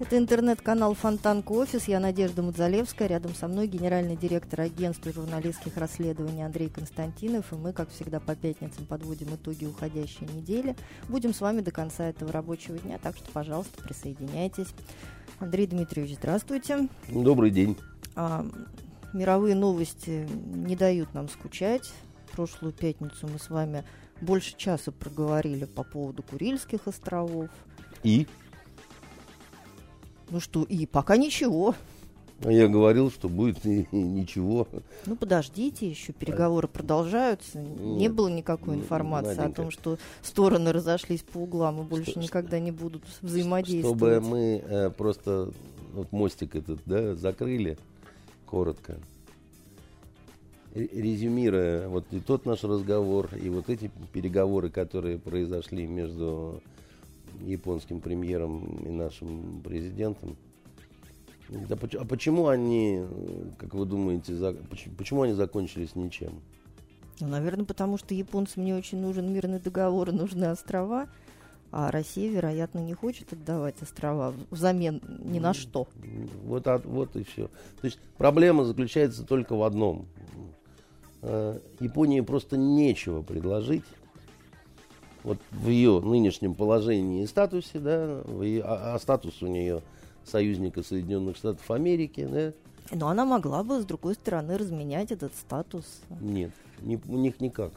Это интернет-канал Фонтанка Офис. Я Надежда Мудзалевская. Рядом со мной генеральный директор агентства журналистских расследований Андрей Константинов. И мы, как всегда, по пятницам подводим итоги уходящей недели. Будем с вами до конца этого рабочего дня, так что, пожалуйста, присоединяйтесь. Андрей Дмитриевич, здравствуйте. Добрый день. А, мировые новости не дают нам скучать. Прошлую пятницу мы с вами больше часа проговорили по поводу Курильских островов. И? Ну что, и пока ничего. А я говорил, что будет и, и ничего. Ну подождите, еще переговоры продолжаются. Нет, не было никакой информации Наденька. о том, что стороны разошлись по углам и больше что, никогда не будут взаимодействовать. Чтобы мы э, просто вот мостик этот да, закрыли коротко. Резюмируя вот и тот наш разговор, и вот эти переговоры, которые произошли между японским премьером и нашим президентом. Да, а почему они, как вы думаете, за, почему, они закончились ничем? Ну, наверное, потому что японцам не очень нужен мирный договор, нужны острова, а Россия, вероятно, не хочет отдавать острова взамен ни на что. Вот, вот и все. То есть проблема заключается только в одном. Э, Японии просто нечего предложить вот в ее нынешнем положении и статусе, да, ее, а, а статус у нее союзника Соединенных Штатов Америки, да. Но она могла бы, с другой стороны, разменять этот статус. Нет, не, у них никак.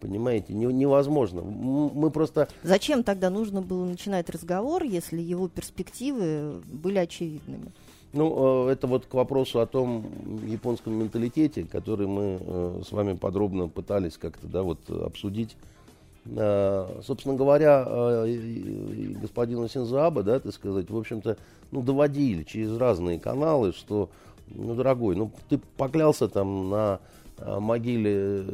Понимаете, не, невозможно. Мы просто... Зачем тогда нужно было начинать разговор, если его перспективы были очевидными? Ну, э, это вот к вопросу о том японском менталитете, который мы э, с вами подробно пытались как-то, да, вот обсудить собственно говоря, э, господина Синзаба, да, так сказать, в общем-то, ну, доводили через разные каналы, что, ну, дорогой, ну, ты поклялся там на э, могиле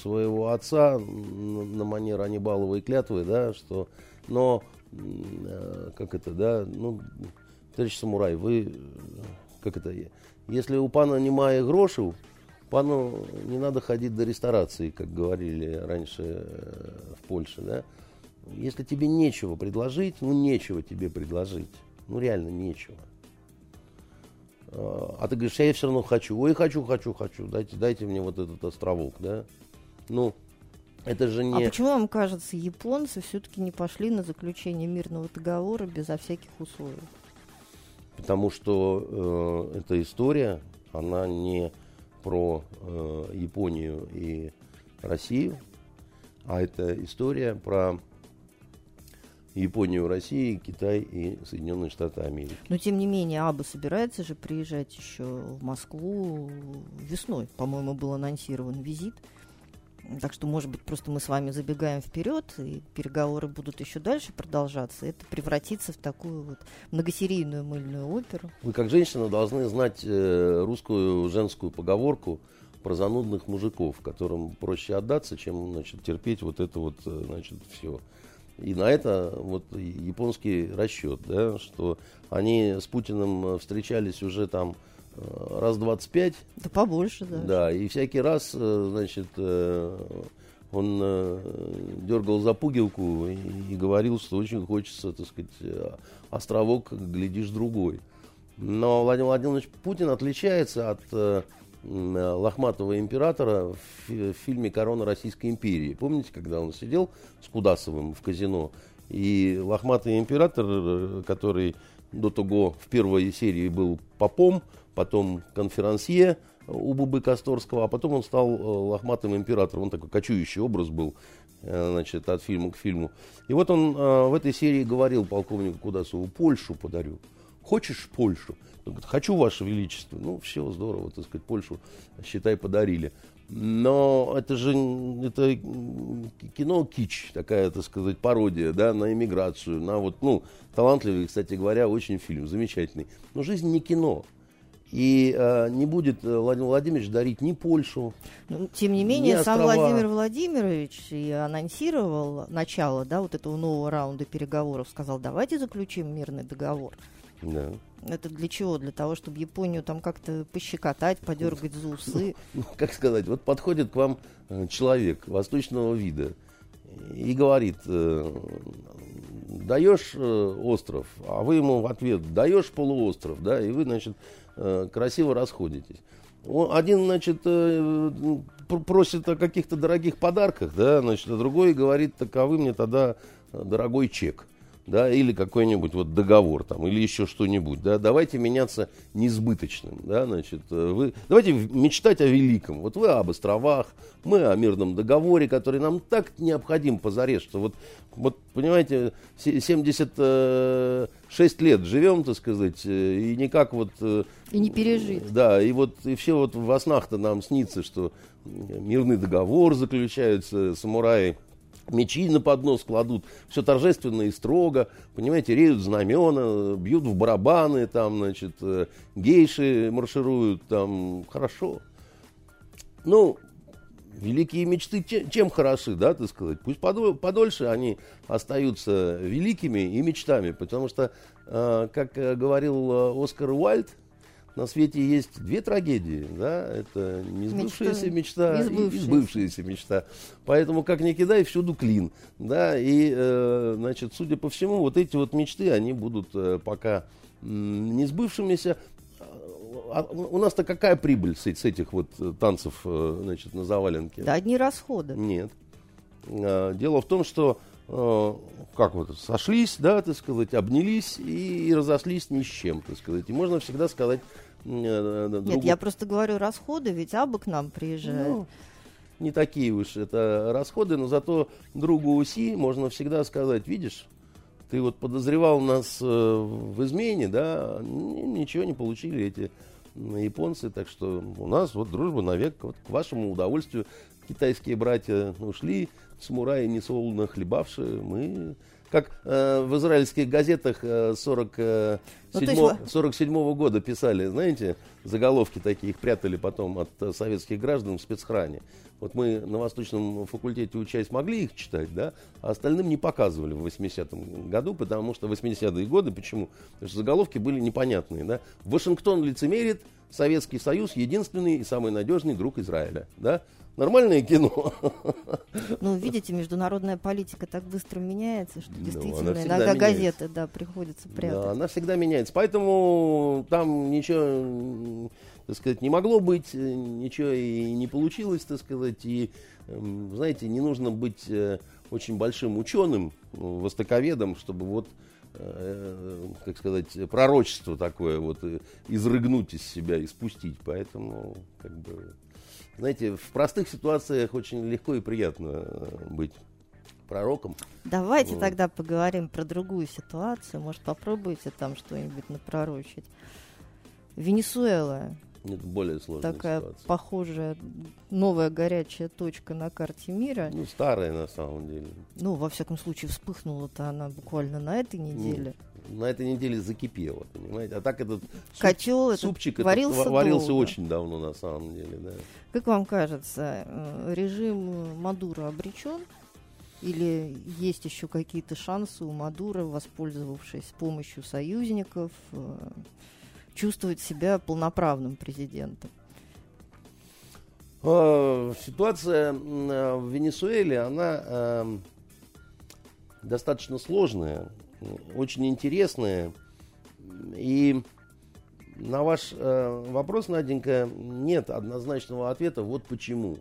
своего отца на манер Анибаловой клятвы, да, что, но, как это, да, ну, товарищ самурай, вы, как это, если у пана немає грошей, Пану не надо ходить до ресторации, как говорили раньше э, в Польше, да. Если тебе нечего предложить, ну нечего тебе предложить. Ну реально нечего. А, а ты говоришь, я все равно хочу. Ой, хочу, хочу, хочу. Дайте, дайте мне вот этот островок, да. Ну, это же не... А почему вам кажется, японцы все-таки не пошли на заключение мирного договора безо всяких условий? Потому что э, эта история, она не про э, Японию и Россию, а это история про Японию, Россию, Китай и Соединенные Штаты Америки. Но тем не менее, Аба собирается же приезжать еще в Москву весной. По-моему, был анонсирован визит. Так что, может быть, просто мы с вами забегаем вперед, и переговоры будут еще дальше продолжаться. Это превратится в такую вот многосерийную мыльную оперу. Вы, как женщина, должны знать э, русскую женскую поговорку про занудных мужиков, которым проще отдаться, чем значит, терпеть вот это вот э, значит, все. И на это вот японский расчет, да, что они с Путиным встречались уже там Э, раз 25. Да побольше, да. Да, и всякий раз, э, значит, э, он дергал за пуговку и говорил, что очень хочется, так сказать, островок, глядишь, другой. Но Владимир Владимирович Путин отличается от лохматого императора в, фильме «Корона Российской империи». Помните, когда он сидел с Кудасовым в казино, и лохматый император, который до того в первой серии был попом, потом конферансье у Бубы Косторского, а потом он стал э, лохматым императором. Он такой кочующий образ был э, значит, от фильма к фильму. И вот он э, в этой серии говорил полковнику Кудасову, Польшу подарю. Хочешь Польшу? Он говорит, хочу, Ваше Величество. Ну, все, здорово, так сказать, Польшу, считай, подарили. Но это же это кино кич, такая, так сказать, пародия, да, на иммиграцию, на вот, ну, талантливый, кстати говоря, очень фильм, замечательный. Но жизнь не кино. И э, не будет э, Владимир Владимирович дарить ни Польшу. Ну, тем не менее, сам Владимир Владимирович и анонсировал начало да, вот этого нового раунда переговоров. Сказал, давайте заключим мирный договор. Да. Это для чего? Для того, чтобы Японию там как-то пощекотать, подергать за усы? Ну, как сказать, вот подходит к вам э, человек восточного вида и говорит, э, даешь э, остров, а вы ему в ответ даешь полуостров, да, и вы, значит, красиво расходитесь. Один, значит, просит о каких-то дорогих подарках, да, значит, а другой говорит, так а вы мне тогда дорогой чек да, или какой-нибудь вот договор там, или еще что-нибудь, да, давайте меняться несбыточным, да, значит, э, вы, давайте мечтать о великом, вот вы об островах, мы о мирном договоре, который нам так необходим позарез, что вот, вот понимаете, 76 э, лет живем, так сказать, э, и никак вот... И не пережить. Да, и вот и все вот во снах-то нам снится, что мирный договор заключаются самураи, мечи на поднос кладут, все торжественно и строго, понимаете, реют знамена, бьют в барабаны, там, значит, э, гейши маршируют, там, хорошо. Ну, великие мечты чем хороши, да, так сказать, пусть подольше они остаются великими и мечтами, потому что, э, как э, говорил Оскар Уальд, на свете есть две трагедии, да, это несбывшаяся мечта, мечта и сбывшаяся мечта. Поэтому, как ни кидай, всюду клин, да, и, э, значит, судя по всему, вот эти вот мечты, они будут э, пока э, не сбывшимися. А у нас-то какая прибыль с, с этих вот э, танцев, э, значит, на заваленке? Да, одни расходы. Нет. А, дело в том, что как вот сошлись, да, так сказать, обнялись и, и разошлись ни с чем, так сказать. И можно всегда сказать Э, другу... Нет, я просто говорю расходы, ведь Аба к нам приезжает. Ну, не такие уж это расходы, но зато другу УСИ можно всегда сказать, видишь, ты вот подозревал нас э, в измене, да, ничего не получили эти японцы, так что у нас вот дружба навек, вот к вашему удовольствию китайские братья ушли, самураи несолоно хлебавшие, мы как э, в израильских газетах э, 47, ну, есть... 47 года писали, знаете, заголовки такие, их прятали потом от э, советских граждан в спецхране. Вот мы на Восточном факультете учась могли их читать, да, а остальным не показывали в 80-м году, потому что 80-е годы, почему? Потому что заголовки были непонятные, да. Вашингтон лицемерит, Советский Союз единственный и самый надежный друг Израиля, да. Нормальное кино. Ну, видите, международная политика так быстро меняется, что ну, действительно ну, иногда газеты, да, приходится прятать. Да, она всегда меняется. Поэтому там ничего, так сказать, не могло быть, ничего и не получилось, так сказать. И, эм, знаете, не нужно быть э, очень большим ученым, востоковедом, чтобы вот э, как сказать, пророчество такое вот э, изрыгнуть из себя и спустить. Поэтому, как бы, знаете, в простых ситуациях очень легко и приятно э, быть пророком. Давайте вот. тогда поговорим про другую ситуацию. Может, попробуйте там что-нибудь напророчить. Венесуэла. Это более сложная Такая ситуация. похожая новая горячая точка на карте мира. Ну, старая на самом деле. Ну, во всяком случае, вспыхнула-то она буквально на этой неделе. Нет на этой неделе закипело, понимаете? А так этот суп, супчик варился, этот варился долго. очень давно, на самом деле, да. Как вам кажется, э, режим Мадура обречен? Или есть еще какие-то шансы у Мадура, воспользовавшись помощью союзников, э, чувствовать себя полноправным президентом? А, ситуация э, в Венесуэле, она эм, достаточно сложная очень интересные. И на ваш э, вопрос, Наденька, нет однозначного ответа. Вот почему.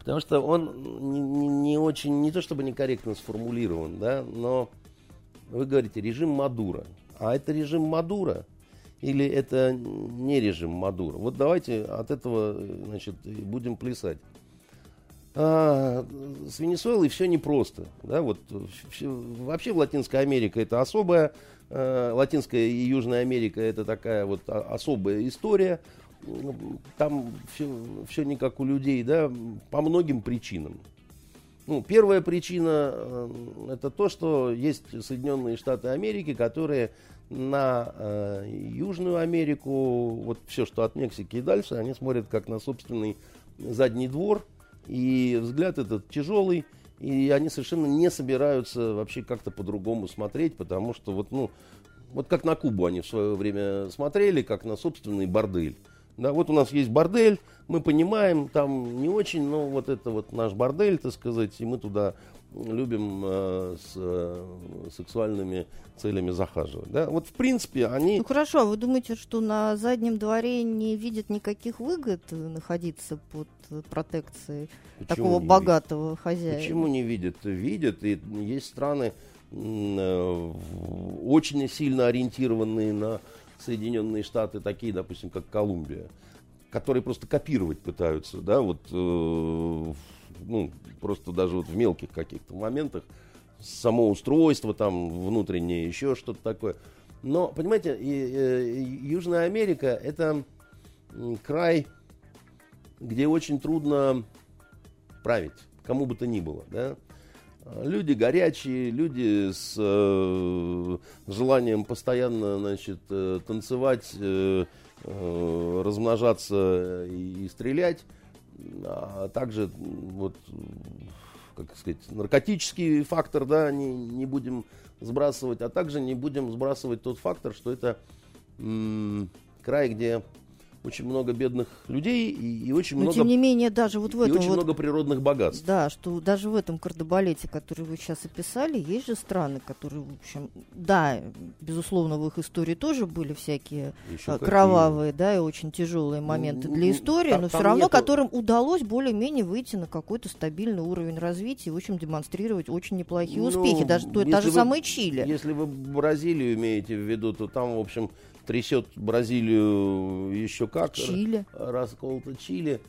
Потому что он не, не, не очень, не то чтобы некорректно сформулирован, да, но вы говорите режим Мадура. А это режим Мадура или это не режим Мадура? Вот давайте от этого значит, будем плясать. А, с Венесуэлой все непросто. Да, вот, все, вообще в Латинской Америке это особая, э, Латинская и Южная Америка это такая вот особая история. там все, все не как у людей, да, по многим причинам. Ну, первая причина э, это то, что есть Соединенные Штаты Америки, которые на э, Южную Америку, вот все, что от Мексики и дальше, они смотрят как на собственный задний двор, и взгляд этот тяжелый, и они совершенно не собираются вообще как-то по-другому смотреть, потому что вот, ну, вот как на Кубу они в свое время смотрели, как на собственный бордель. Да, вот у нас есть бордель, мы понимаем, там не очень, но вот это вот наш бордель, так сказать, и мы туда любим э, с э, сексуальными целями захаживать. Да? Вот в принципе они... Ну хорошо, а вы думаете, что на заднем дворе не видят никаких выгод находиться под протекцией Почему такого богатого видят? хозяина? Почему не видят? Видят, и есть страны э, очень сильно ориентированные на Соединенные Штаты, такие, допустим, как Колумбия, которые просто копировать пытаются, да, вот, э, ну, просто даже вот в мелких каких-то моментах, само устройство там внутреннее, еще что-то такое. Но, понимаете, и, и, э, Южная Америка это край, где очень трудно править, кому бы то ни было, да. Люди горячие, люди с э, желанием постоянно значит, э, танцевать, э, э, размножаться и, и стрелять, а также вот, как сказать, наркотический фактор, да, не, не будем сбрасывать, а также не будем сбрасывать тот фактор, что это м- край, где очень много бедных людей и, и очень Но, много... тем не менее, даже вот в этом... И очень вот, много природных богатств. Да, что даже в этом кардебалете, который вы сейчас описали, есть же страны, которые, в общем, да, безусловно, в их истории тоже были всякие Еще а, кровавые, какие? да, и очень тяжелые моменты для истории, там, но все равно нету... которым удалось более-менее выйти на какой-то стабильный уровень развития и, в общем, демонстрировать очень неплохие ну, успехи. Даже то, та же вы, самая Чили. Если вы Бразилию имеете в виду, то там, в общем, трясет Бразилию еще как. Чили. Расколото Чили.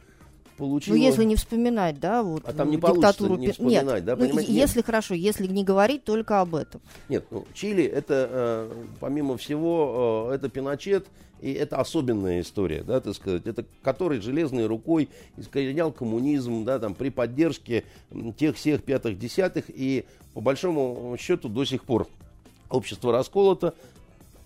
Получила... Ну, если не вспоминать, да, вот а там не диктатуру... не вспоминать, Нет, да, ну, если Нет. хорошо, если не говорить только об этом. Нет, ну, Чили это, э, помимо всего, э, это Пиночет, и это особенная история, да, так сказать, это который железной рукой искоренял коммунизм, да, там, при поддержке тех всех пятых, десятых, и по большому счету до сих пор общество расколото,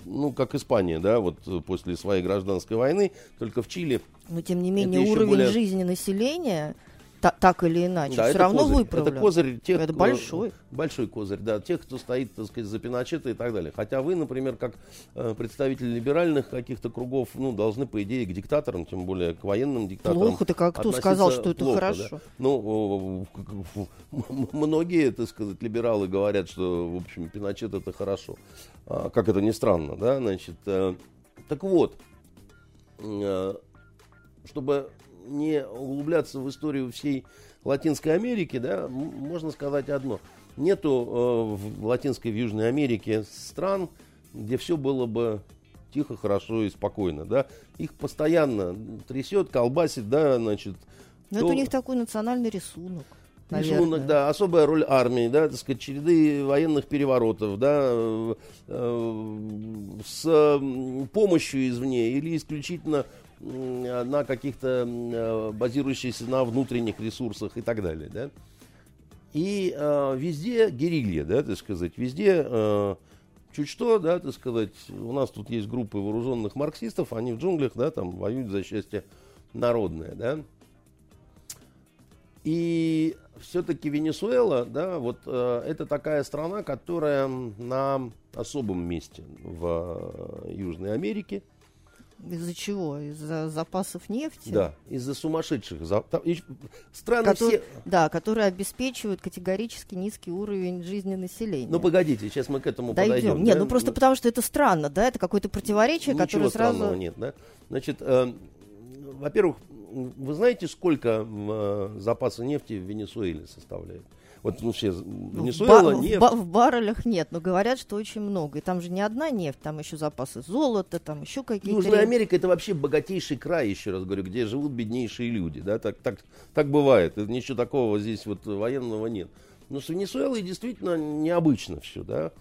ну, как Испания, да, вот э, после своей гражданской войны, только в Чили. Но, тем не менее, уровень более... жизни населения та, так или иначе, да, все равно козырь. выправлен. Это козырь тех, Это большой. Большой козырь, да, тех, кто стоит, так сказать, за Пиночета и так далее. Хотя вы, например, как э, представитель либеральных каких-то кругов, ну, должны, по идее, к диктаторам, тем более к военным диктаторам. Плохо ты как кто сказал, что это плохо, хорошо? Да? Ну, многие, так сказать, либералы говорят, что, в общем, Пиночет это хорошо. А, как это ни странно, да, значит. Э, так вот, э, чтобы не углубляться в историю всей Латинской Америки, да, можно сказать одно. Нету э, в Латинской, в Южной Америке стран, где все было бы тихо, хорошо и спокойно, да. Их постоянно трясет, колбасит, да, значит. Но то... это у них такой национальный рисунок. Наверное. Рисунок, да, особая роль армии, да, так сказать, череды военных переворотов, да, э, э, с помощью извне или исключительно на каких-то э, базирующихся на внутренних ресурсах и так далее, да. И э, везде герилья, да, так сказать, везде э, чуть что, да, так сказать, у нас тут есть группы вооруженных марксистов, они в джунглях, да, там воюют за счастье народное, да. И все-таки Венесуэла, да, вот э, это такая страна, которая на особом месте в э, Южной Америке. Из-за чего? Из-за запасов нефти? Да, из-за сумасшедших. Страны Котор... все... Да, которые обеспечивают категорически низкий уровень жизни населения. Ну, погодите, сейчас мы к этому Дойдем. подойдем. Нет, да? ну просто потому что это странно, да? Это какое-то противоречие, Ничего которое сразу... странного нет, да? Значит, э, во-первых, вы знаете, сколько э, запаса нефти в Венесуэле составляет? Вот ну, ну, Венесуэла, в, нефть. В, в баррелях нет, но говорят, что очень много. И там же не одна нефть, там еще запасы золота, там еще какие-то... Южная Америка это вообще богатейший край, еще раз говорю, где живут беднейшие люди. Да? Так, так, так бывает. Ничего такого здесь вот военного нет. Но с Венесуэлой действительно необычно все, да.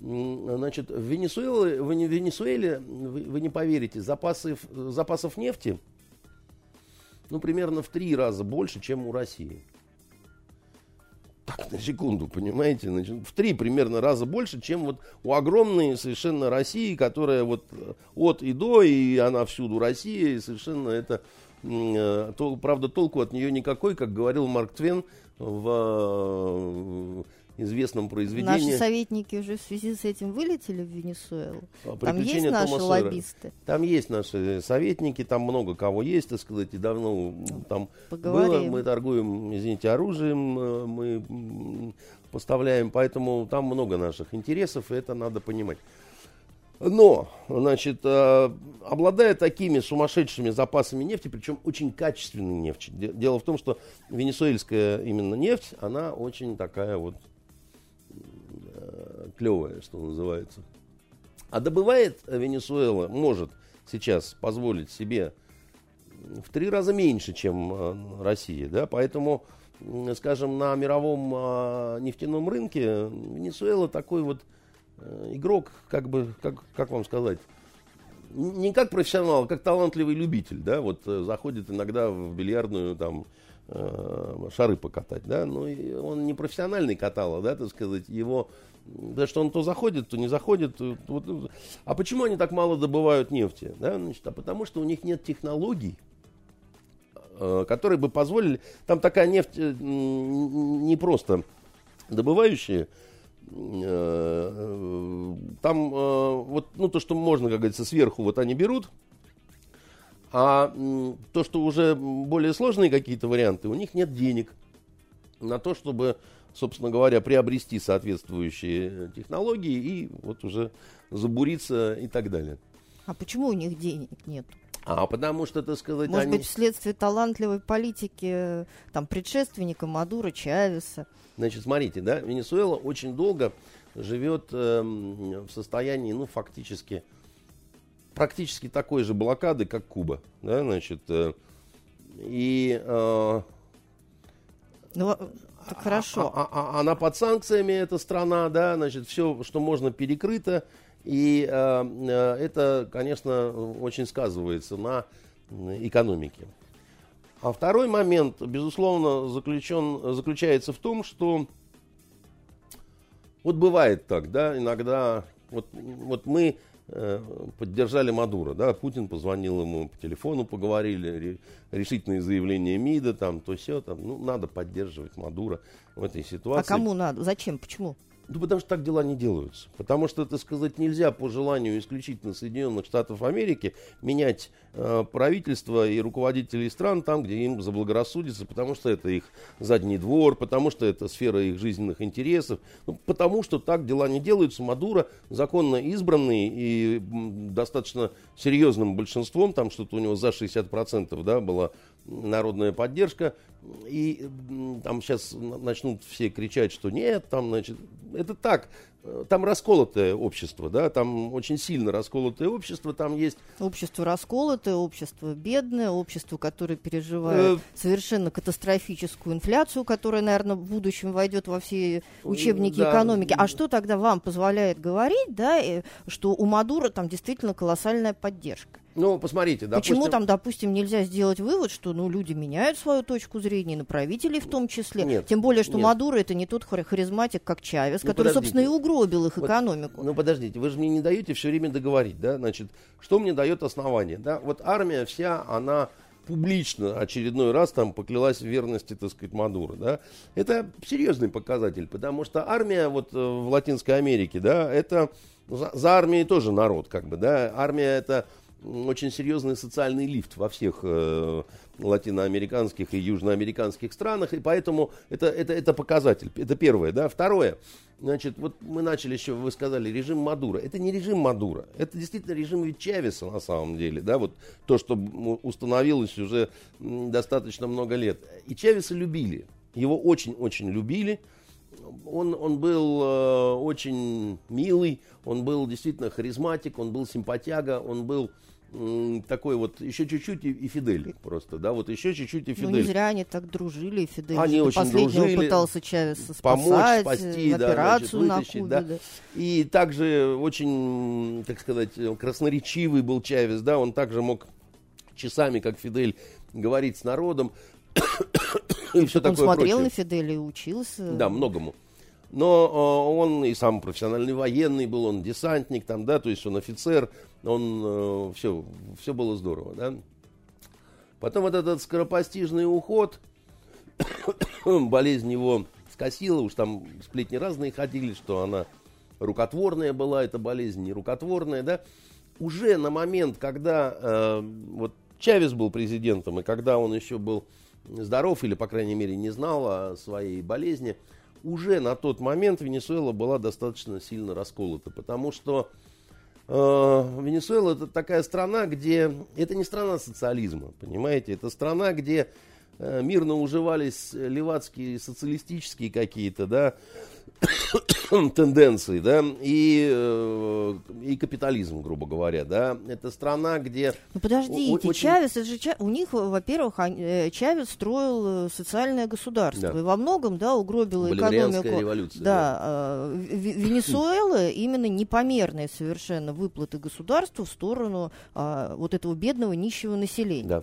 Значит, в Венесуэле, в Венесуэле вы, вы не поверите, запасы, запасов нефти ну, примерно в три раза больше, чем у России. Так, на секунду, понимаете? Значит, в три примерно раза больше, чем вот у огромной совершенно России, которая вот э, от и до, и она всюду Россия, и совершенно это... Э, то, правда, толку от нее никакой, как говорил Марк Твен в известном произведении. Наши советники уже в связи с этим вылетели в Венесуэлу. А, там есть наши Тома лоббисты? Там есть наши советники, там много кого есть, так сказать, и давно там Поговорим. было. Мы торгуем, извините, оружием, э, мы поставляем, поэтому там много наших интересов, и это надо понимать. Но, значит, э, обладая такими сумасшедшими запасами нефти, причем очень качественной нефти. Дело в том, что венесуэльская именно нефть, она очень такая вот клевая, что называется. А добывает Венесуэла, может сейчас позволить себе в три раза меньше, чем э, Россия. Да? Поэтому, скажем, на мировом э, нефтяном рынке Венесуэла такой вот э, игрок, как бы, как, как вам сказать, не как профессионал, а как талантливый любитель, да, вот заходит иногда в бильярдную там шары покатать, да, но он не профессиональный катала, да, так сказать, его да, что он то заходит, то не заходит. Вот. А почему они так мало добывают нефти? Да? Значит, а потому что у них нет технологий, э, которые бы позволили... Там такая нефть э, не просто добывающая, э, там вот, ну, то, что можно, как говорится, сверху вот они берут, а то, что уже более сложные какие-то варианты, у них нет денег на то, чтобы собственно говоря, приобрести соответствующие технологии и вот уже забуриться и так далее. А почему у них денег нет? А потому что, так сказать, Может они... быть, вследствие талантливой политики там, предшественника Мадура, Чавеса. Значит, смотрите, да, Венесуэла очень долго живет э, в состоянии, ну, фактически, практически такой же блокады, как Куба, да, значит, э, и... Э, ну, так хорошо. А, а, а, она под санкциями, эта страна, да, значит, все, что можно, перекрыто. И э, э, это, конечно, очень сказывается на экономике. А второй момент, безусловно, заключен, заключается в том, что вот бывает так, да, иногда вот, вот мы поддержали Мадура, да, Путин позвонил ему по телефону, поговорили, решительные заявления МИДа, там, то все, там, ну, надо поддерживать Мадура в этой ситуации. А кому надо? Зачем? Почему? Ну, потому что так дела не делаются. Потому что, так сказать, нельзя по желанию исключительно Соединенных Штатов Америки менять э, правительство и руководителей стран там, где им заблагорассудится, потому что это их задний двор, потому что это сфера их жизненных интересов, ну, потому что так дела не делаются. Мадуро законно избранный и достаточно серьезным большинством, там что-то у него за 60% да, была народная поддержка, и там сейчас начнут все кричать, что нет, там, значит, это так, там расколотое общество, да, там очень сильно расколотое общество, там есть... Общество расколотое, общество бедное, общество, которое переживает э... совершенно катастрофическую инфляцию, которая, наверное, в будущем войдет во все учебники да. экономики. А что тогда вам позволяет говорить, да, э, что у Мадура там действительно колоссальная поддержка? Ну, посмотрите, допустим... Почему там, допустим, нельзя сделать вывод, что ну, люди меняют свою точку зрения, на правителей в том числе? Нет, Тем более, что нет. Мадуро это не тот харизматик, как Чавес, ну, который, подождите. собственно, и угробил их вот, экономику. Ну, подождите, вы же мне не даете все время договорить, да? Значит, что мне дает основание, да? Вот армия вся, она публично очередной раз там поклялась в верности, так сказать, Мадуро, да, это серьезный показатель, потому что армия вот э, в Латинской Америке, да, это за, за армией тоже народ, как бы, да, армия это очень серьезный социальный лифт во всех э, латиноамериканских и южноамериканских странах, и поэтому это, это, это показатель. Это первое. Да? Второе. Значит, вот мы начали еще, вы сказали, режим Мадура. Это не режим Мадура, это действительно режим Чавеса на самом деле. Да? Вот то, что установилось уже достаточно много лет. И Чавеса любили. Его очень-очень любили. Он, он был э, очень милый, он был действительно харизматик, он был симпатяга, он был такой вот еще чуть-чуть и, и Фидель просто, да, вот еще чуть-чуть и Фидель. Ну не зря они так дружили, Фидель они очень последнего дружили, пытался Чавеса спасать, помочь, спасти, операцию да, значит, вытащить, на Кубе, да. да. И также очень, так сказать, красноречивый был Чавес, да, он также мог часами, как Фидель, говорить с народом и все Он такое смотрел прочее. на Фиделя и учился. Да, многому. Но э, он и сам профессиональный военный был, он десантник там, да, то есть он офицер, он все, все было здорово, да. Потом вот этот скоропостижный уход, болезнь его скосила, уж там сплетни разные ходили, что она рукотворная была, эта болезнь не рукотворная, да. Уже на момент, когда э, вот Чавес был президентом, и когда он еще был здоров, или, по крайней мере, не знал о своей болезни, уже на тот момент Венесуэла была достаточно сильно расколота, потому что э, Венесуэла это такая страна, где это не страна социализма, понимаете, это страна, где мирно уживались левацкие социалистические какие-то, да, тенденции, да, и, э, и капитализм, грубо говоря, да. Это страна, где... Ну подождите, очень- Чавес, это же Ча- у них, во-первых, э, Чавес строил э, социальное государство. Да. И во многом, да, Боливарианская экономику. революция, Да, э, В- В- Венесуэла именно непомерные совершенно выплаты государству в сторону а, вот этого бедного нищего населения. Да.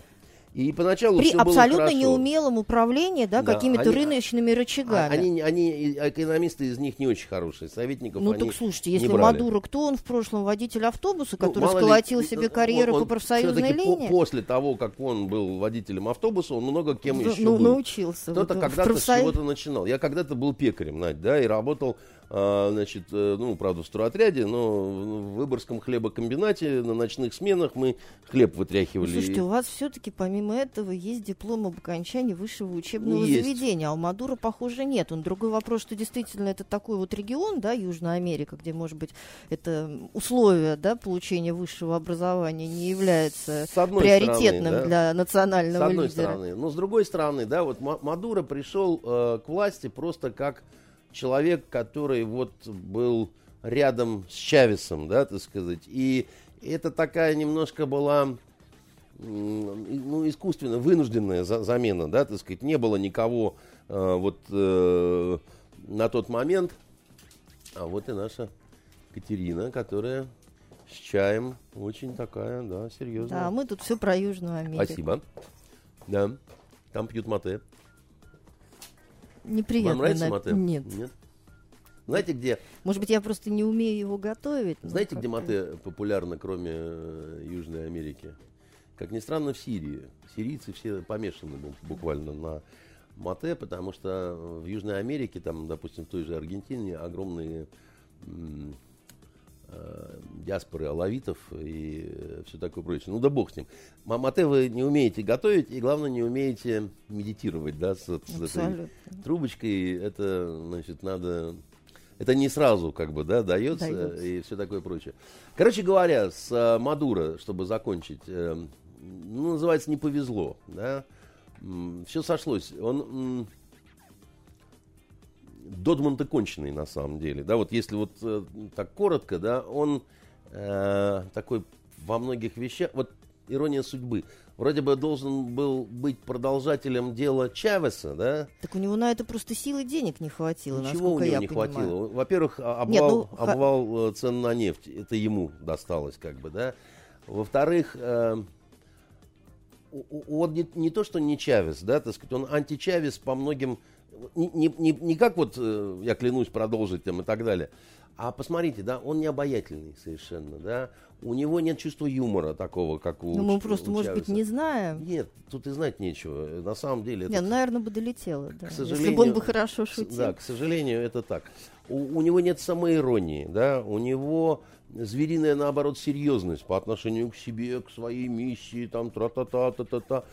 И поначалу При абсолютно неумелом управлении, да, Да, какими-то они- рыночными А- рычагами. Они, они, экономисты из них не очень хорошие, советников Ну так слушайте, если брали. Мадуро, кто он в прошлом водитель автобуса, Ну, который ли, сколотил э, себе он- карьеру он по профсоюзной всё-таки по- линии? после того, как он был водителем автобуса, он много кем Ну, еще ну, был. научился. Кто-то вот, когда-то с профсоюз- чего-то начинал. Я когда-то был пекарем, Надь, да, и работал, значит, э, ну, правда, в стройотряде, но в Выборгском хлебокомбинате на ночных сменах мы хлеб Ну, вытряхивали. Слушайте, у вас все-таки помимо этого есть диплом об окончании высшего учебного Есть. заведения, а у Мадура, похоже, нет. Он другой вопрос, что действительно это такой вот регион, да, Южная Америка, где, может быть, это условие, да, получения высшего образования не является С приоритетным стороны, да. для С национального одной лидера. стороны. Но с другой стороны, да, вот Ма- Мадуро пришел э, к власти просто как человек, который вот был рядом с Чавесом, да, так сказать. И это такая немножко была ну, искусственно вынужденная за- замена, да, так сказать. Не было никого э, вот э, на тот момент. А вот и наша Катерина, которая с чаем очень такая, да, серьезная. Да, мы тут все про Южную Америку. Спасибо. Да. Там пьют мате. Неприятно. Вам нравится на- мате? Нет. Знаете, где, Может быть, я просто не умею его готовить. знаете, где мате популярно, кроме э, Южной Америки? Как ни странно, в Сирии. Сирийцы все помешаны бу- буквально на мате, потому что в Южной Америке, там, допустим, в той же Аргентине, огромные диаспоры алавитов и все такое прочее. Ну да бог с ним. Ма- Мате вы не умеете готовить и, главное, не умеете медитировать, да, с, с этой трубочкой. Это, значит, надо... Это не сразу, как бы, да, дается, Дается. и все такое прочее. Короче говоря, с э, Мадуро, чтобы закончить, э, ну, называется, не повезло, да. Все сошлось. Он Додман-то конченый, на самом деле, да, вот если вот э, так коротко, да, он э, такой во многих вещах, вот ирония судьбы, вроде бы должен был быть продолжателем дела Чавеса, да, Так у него на это просто силы денег не хватило, Ничего у него я не понимаю. хватило. Во-первых, а- Нет, обвал, ну, ха- обвал э, цен на нефть, это ему досталось, как бы, да. Во-вторых, э, он не, не то, что не Чавес, да, так сказать, он античавес по многим, не, не, не, не как вот, э, я клянусь продолжить там и так далее, а посмотрите, да, он не обаятельный совершенно, да, у него нет чувства юмора такого, как у Ну, мы просто, у может быть, не знаем. Нет, тут и знать нечего. На самом деле это Не, ну, наверное, бы долетело, да. Если сожалению, бы он бы хорошо К шутил. Да, к сожалению, это так. У, у него нет самоиронии, да, у него звериная, наоборот, серьезность по отношению к себе, к своей миссии, там, тра-та-та, та-та-та. А,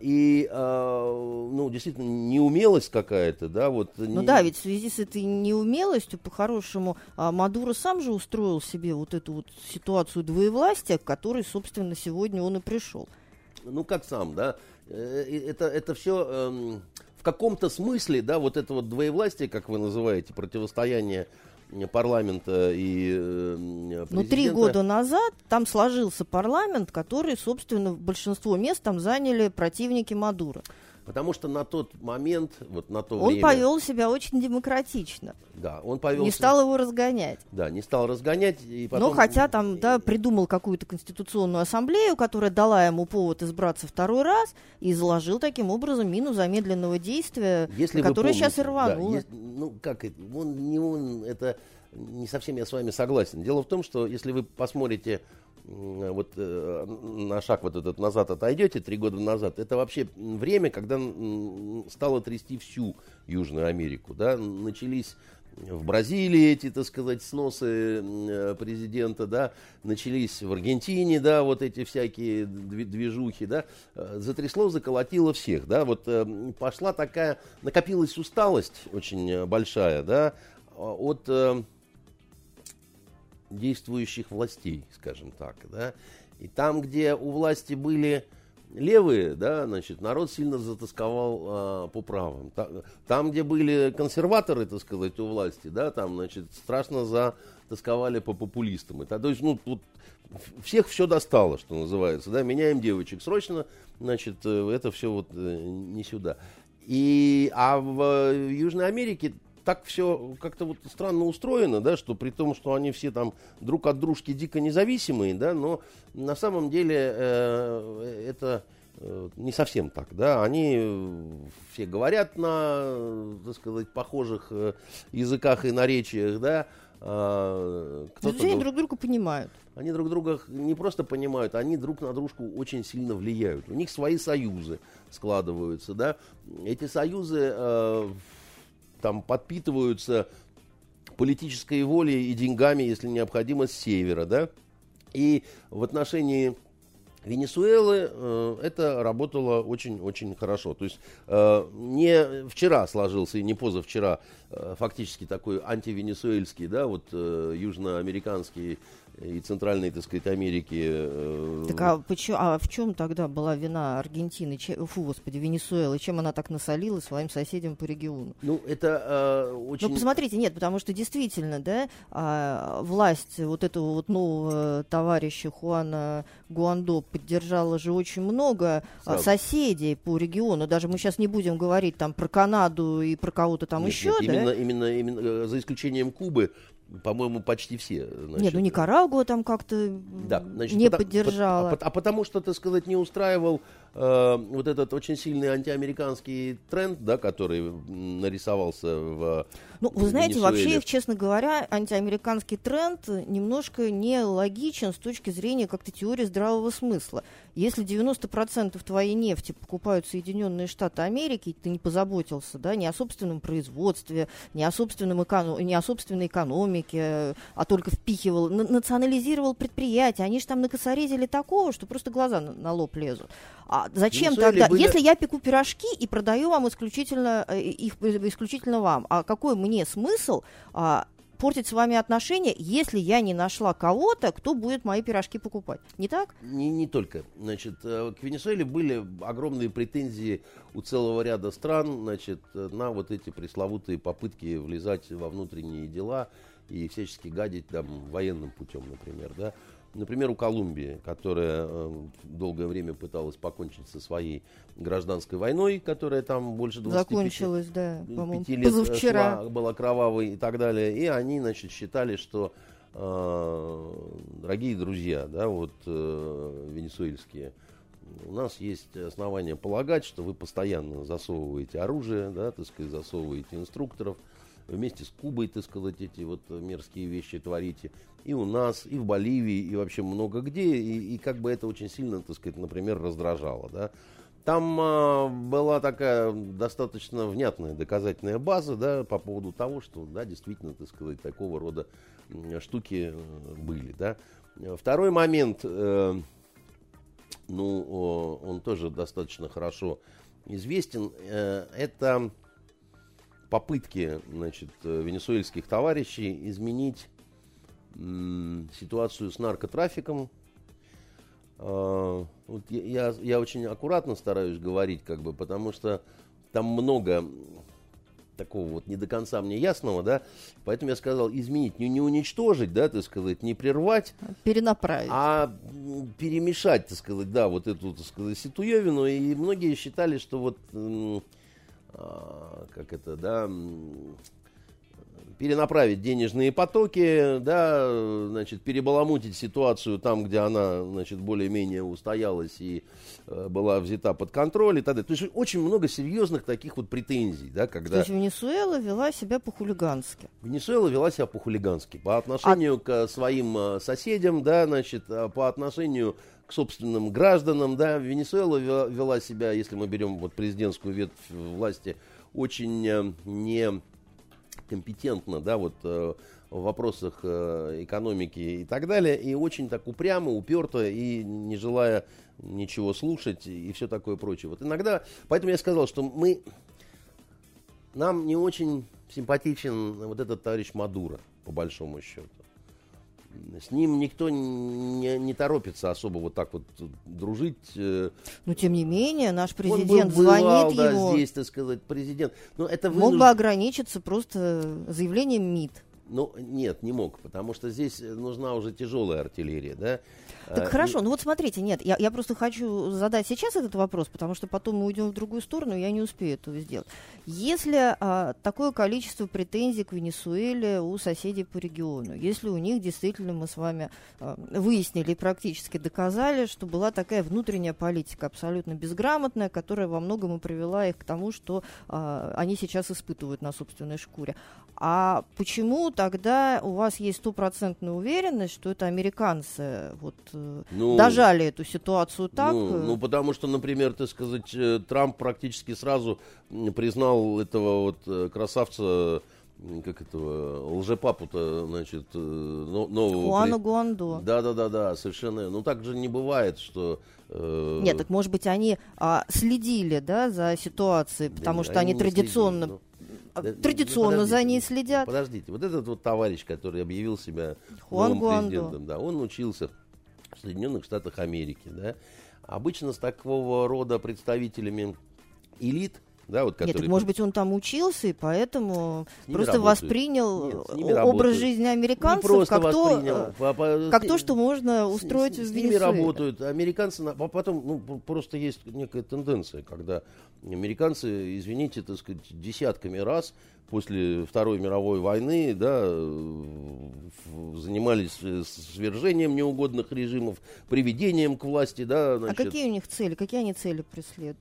и, а, ну, действительно, неумелость какая-то, да, вот. Ну не- да, ведь в связи с этой неумелостью, по-хорошему, а, Мадуро сам же устроил себе вот эту вот ситуацию двоевластия, к которой, собственно, сегодня он и пришел. ну как сам, да, Э, это, это все в каком-то смысле, да, вот это вот двоевластие, как вы называете, противостояние парламента и э, Но президента. три года назад там сложился парламент, который, собственно, большинство мест там заняли противники Мадуро. Потому что на тот момент, вот на то Он время... повел себя очень демократично. Да, он повел Не себя- стал его разгонять. Да, не стал разгонять. И потом... Ну, хотя там, да, придумал какую-то конституционную ассамблею, которая дала ему повод избраться второй раз, и изложил таким образом мину замедленного действия, Если которое сейчас и помните, да, рвануло. есть- ну, как он, не он, это не совсем я с вами согласен. Дело в том, что если вы посмотрите вот э, на шаг вот этот назад отойдете, три года назад, это вообще время, когда стало трясти всю Южную Америку, да, начались в Бразилии эти, так сказать, сносы э, президента, да, начались в Аргентине, да, вот эти всякие дви- движухи, да, Э, затрясло, заколотило всех, да, вот э, пошла такая, накопилась усталость очень э, большая, да, а, от э, действующих властей, скажем так, да, и там, где у власти были левые, да, значит, народ сильно затасковал а, по правым. Та- Там, где были консерваторы, так сказать, у власти, да, там, значит, страшно затасковали по популистам. Это, то есть, ну, тут всех все достало, что называется, да, меняем девочек срочно, значит, э, это все вот э, не сюда. И, а в Южной Америке так все как-то вот странно устроено, да, что при том, что они все там друг от дружки дико независимые, да, но на самом деле э, это э, не совсем так, да, они э, все говорят на, э, так сказать, похожих языках и наречиях, да, а, кто-то они друг друга понимают. они друг друга не просто понимают, они друг на дружку очень сильно влияют. У них свои союзы складываются, да. Эти союзы э, там подпитываются политической волей и деньгами, если необходимо, с севера, да. И в отношении Венесуэлы э, это работало очень-очень хорошо. То есть э, не вчера сложился и не позавчера э, фактически такой антивенесуэльский, да, вот э, южноамериканский и центральной, так сказать, Америки. э, Так а, почему, а в чем тогда была вина Аргентины, че- фу, господи, Венесуэлы, чем она так насолила своим соседям по региону? Ну, это э, очень... Ну, посмотрите, нет, потому что действительно, да, а, власть вот этого вот нового товарища Хуана Гуандо поддержала же очень много а, Сразу. соседей по региону. Даже мы сейчас не будем говорить там про Канаду и про кого-то там Нет, еще, нет, да? именно, именно, именно, э, за исключением Кубы, по-моему, почти все. значит, Нет, ну Никарагуа там как-то Да, значит, не пота- поддержала. пот- а, а потому что, так сказать, не устраивал э, вот этот очень сильный антиамериканский тренд, да, который нарисовался в Ну, вы знаете, вообще, честно говоря, антиамериканский тренд немножко нелогичен с точки зрения как-то теории здравого смысла. Если 90% твоей нефти покупают Соединенные Штаты Америки, ты не позаботился, да, не о собственном производстве, не о, собственном эко- не о собственной экономике, а только впихивал, на- национализировал предприятия, они же там накосорезили такого, что просто глаза на, на лоб лезут. А зачем Венесуэле тогда? были- Если я пеку пирожки и продаю вам исключительно э, их исключительно вам, а какой мне смысл а, портить с вами отношения, если я не нашла кого-то, кто будет мои пирожки покупать? Не так? Не, не только. Значит, э, к Венесуэле были огромные претензии у целого ряда стран значит, э, на вот эти пресловутые попытки влезать во внутренние дела и всячески гадить там военным путем, например. Да? Например, у Колумбии, которая э, долгое время пыталась покончить со своей гражданской войной, которая там больше 25 Закончилось, да, по-моему, лет э, позавчера. шла, была кровавой и так далее. И они, значит, считали, что э, дорогие друзья, да, вот э, венесуэльские, у нас есть основания полагать, что вы постоянно засовываете оружие, да, так сказать, засовываете инструкторов, вместе с Кубой, так сказать, эти вот мерзкие вещи творите. И у нас, и в Боливии, и вообще много где. И, и как бы это очень сильно, так сказать, например, раздражало, да. Там а, была такая достаточно внятная доказательная база, да, по поводу того, что, да, действительно, так сказать, такого рода штуки э, были, да. Второй момент, э, ну, он тоже достаточно хорошо известен, э, это попытки, значит, э, венесуэльских товарищей изменить ситуацию с наркотрафиком. А, вот я, я, очень аккуратно стараюсь говорить, как бы, потому что там много такого вот не до конца мне ясного, да, поэтому я сказал изменить, не, не уничтожить, да, так сказать, не прервать, Перенаправить. а перемешать, так сказать, да, вот эту, так сказать, ситуевину, и многие считали, что вот, а, как это, да, перенаправить денежные потоки, да, значит, перебаламутить ситуацию там, где она, значит, более-менее устоялась и э, была взята под контроль и так далее. То есть очень много серьезных таких вот претензий, да, когда... То есть Венесуэла вела себя по-хулигански. Венесуэла вела себя по-хулигански, по отношению а... к своим э, соседям, да, значит, а по отношению к собственным гражданам, да, Венесуэла вела, вела себя, если мы берем вот президентскую ветвь власти, очень э, не компетентно, да, вот э, в вопросах э, экономики и так далее, и очень так упрямо, уперто, и не желая ничего слушать, и все такое прочее. Вот иногда, поэтому я сказал, что мы, нам не очень симпатичен вот этот товарищ Мадуро, по большому счету. С ним никто не, не торопится особо вот так вот дружить. Э. Но тем не менее, наш президент был, бывал, звонит да, ему. здесь, так сказать, президент. Но это вынуж... Мог бы ограничиться просто заявлением МИД. Ну, нет, не мог, потому что здесь нужна уже тяжелая артиллерия, да. Так а, хорошо, ну вот смотрите, нет, я, я просто хочу задать сейчас этот вопрос, потому что потом мы уйдем в другую сторону, я не успею этого сделать. Если а, такое количество претензий к Венесуэле у соседей по региону, если у них действительно мы с вами а, выяснили и практически доказали, что была такая внутренняя политика абсолютно безграмотная, которая во многом и привела их к тому, что а, они сейчас испытывают на собственной шкуре. А почему тогда у вас есть стопроцентная уверенность, что это американцы вот Э, ну, дожали эту ситуацию так. Ну, ну, потому что, например, так сказать, э, Трамп практически сразу признал этого вот э, красавца как этого лжепапу-то, значит, нового. Хуану Гуанду. Да, да, да, да, совершенно. Ну так же не бывает, что. Э... Нет, так может быть они а, следили, да, за ситуацией, потому да, что они, они традиционно. Следили, но... Ну, традиционно ну, за ней следят. Подождите, вот этот вот товарищ, который объявил себя Хуан новым Гуанду. президентом, да, он учился Соединенных Штатах Америки. Да? Обычно с такого рода представителями элит да, вот, Нет, так, может быть, он там учился, и поэтому просто работают. воспринял Нет, образ жизни американцев как то, э, как то, что можно устроить с, в С ними работают. Американцы, а потом, ну, просто есть некая тенденция, когда американцы, извините, так сказать, десятками раз после Второй мировой войны, да, занимались свержением неугодных режимов, приведением к власти, да. А значит. А какие у них цели? Какие они цели преследуют?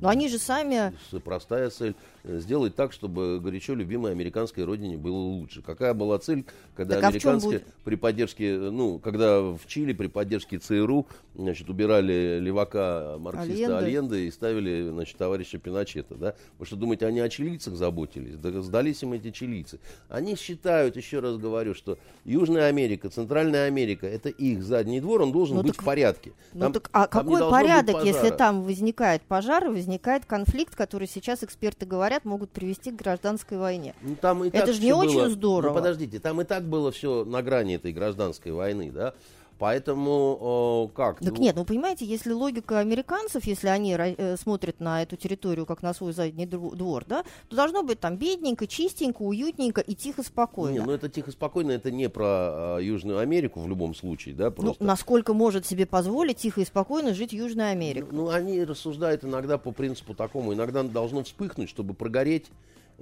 Но они же сами... Простая цель сделать так, чтобы горячо любимой американской родине было лучше. Какая была цель, когда так, а американские а при поддержке, ну, когда в Чили при поддержке ЦРУ, значит, убирали левака марксиста Альенде и ставили, значит, товарища Пиночета, да? Вы что, думаете, они о чилийцах заботились? Да сдались им эти чилийцы. Они считают, еще раз говорю, что Южная Америка, Центральная Америка, это их задний двор, он должен ну, быть так, в порядке. Ну там, ну так, а какой порядок, если там возникает пожар, возникает конфликт, который сейчас эксперты говорят, говорят, могут привести к гражданской войне. Ну, там и Это же не было... очень здорово. Ну, подождите, там и так было все на грани этой гражданской войны, да? Поэтому как? Так ну, нет, ну понимаете, если логика американцев, если они э, смотрят на эту территорию как на свой задний двор, да, то должно быть там бедненько, чистенько, уютненько и тихо, спокойно. Не, ну это тихо, спокойно, это не про э, Южную Америку в любом случае, да? Ну, просто... Ну, насколько может себе позволить тихо и спокойно жить Южная Америка? Ну, ну, они рассуждают иногда по принципу такому, иногда должно вспыхнуть, чтобы прогореть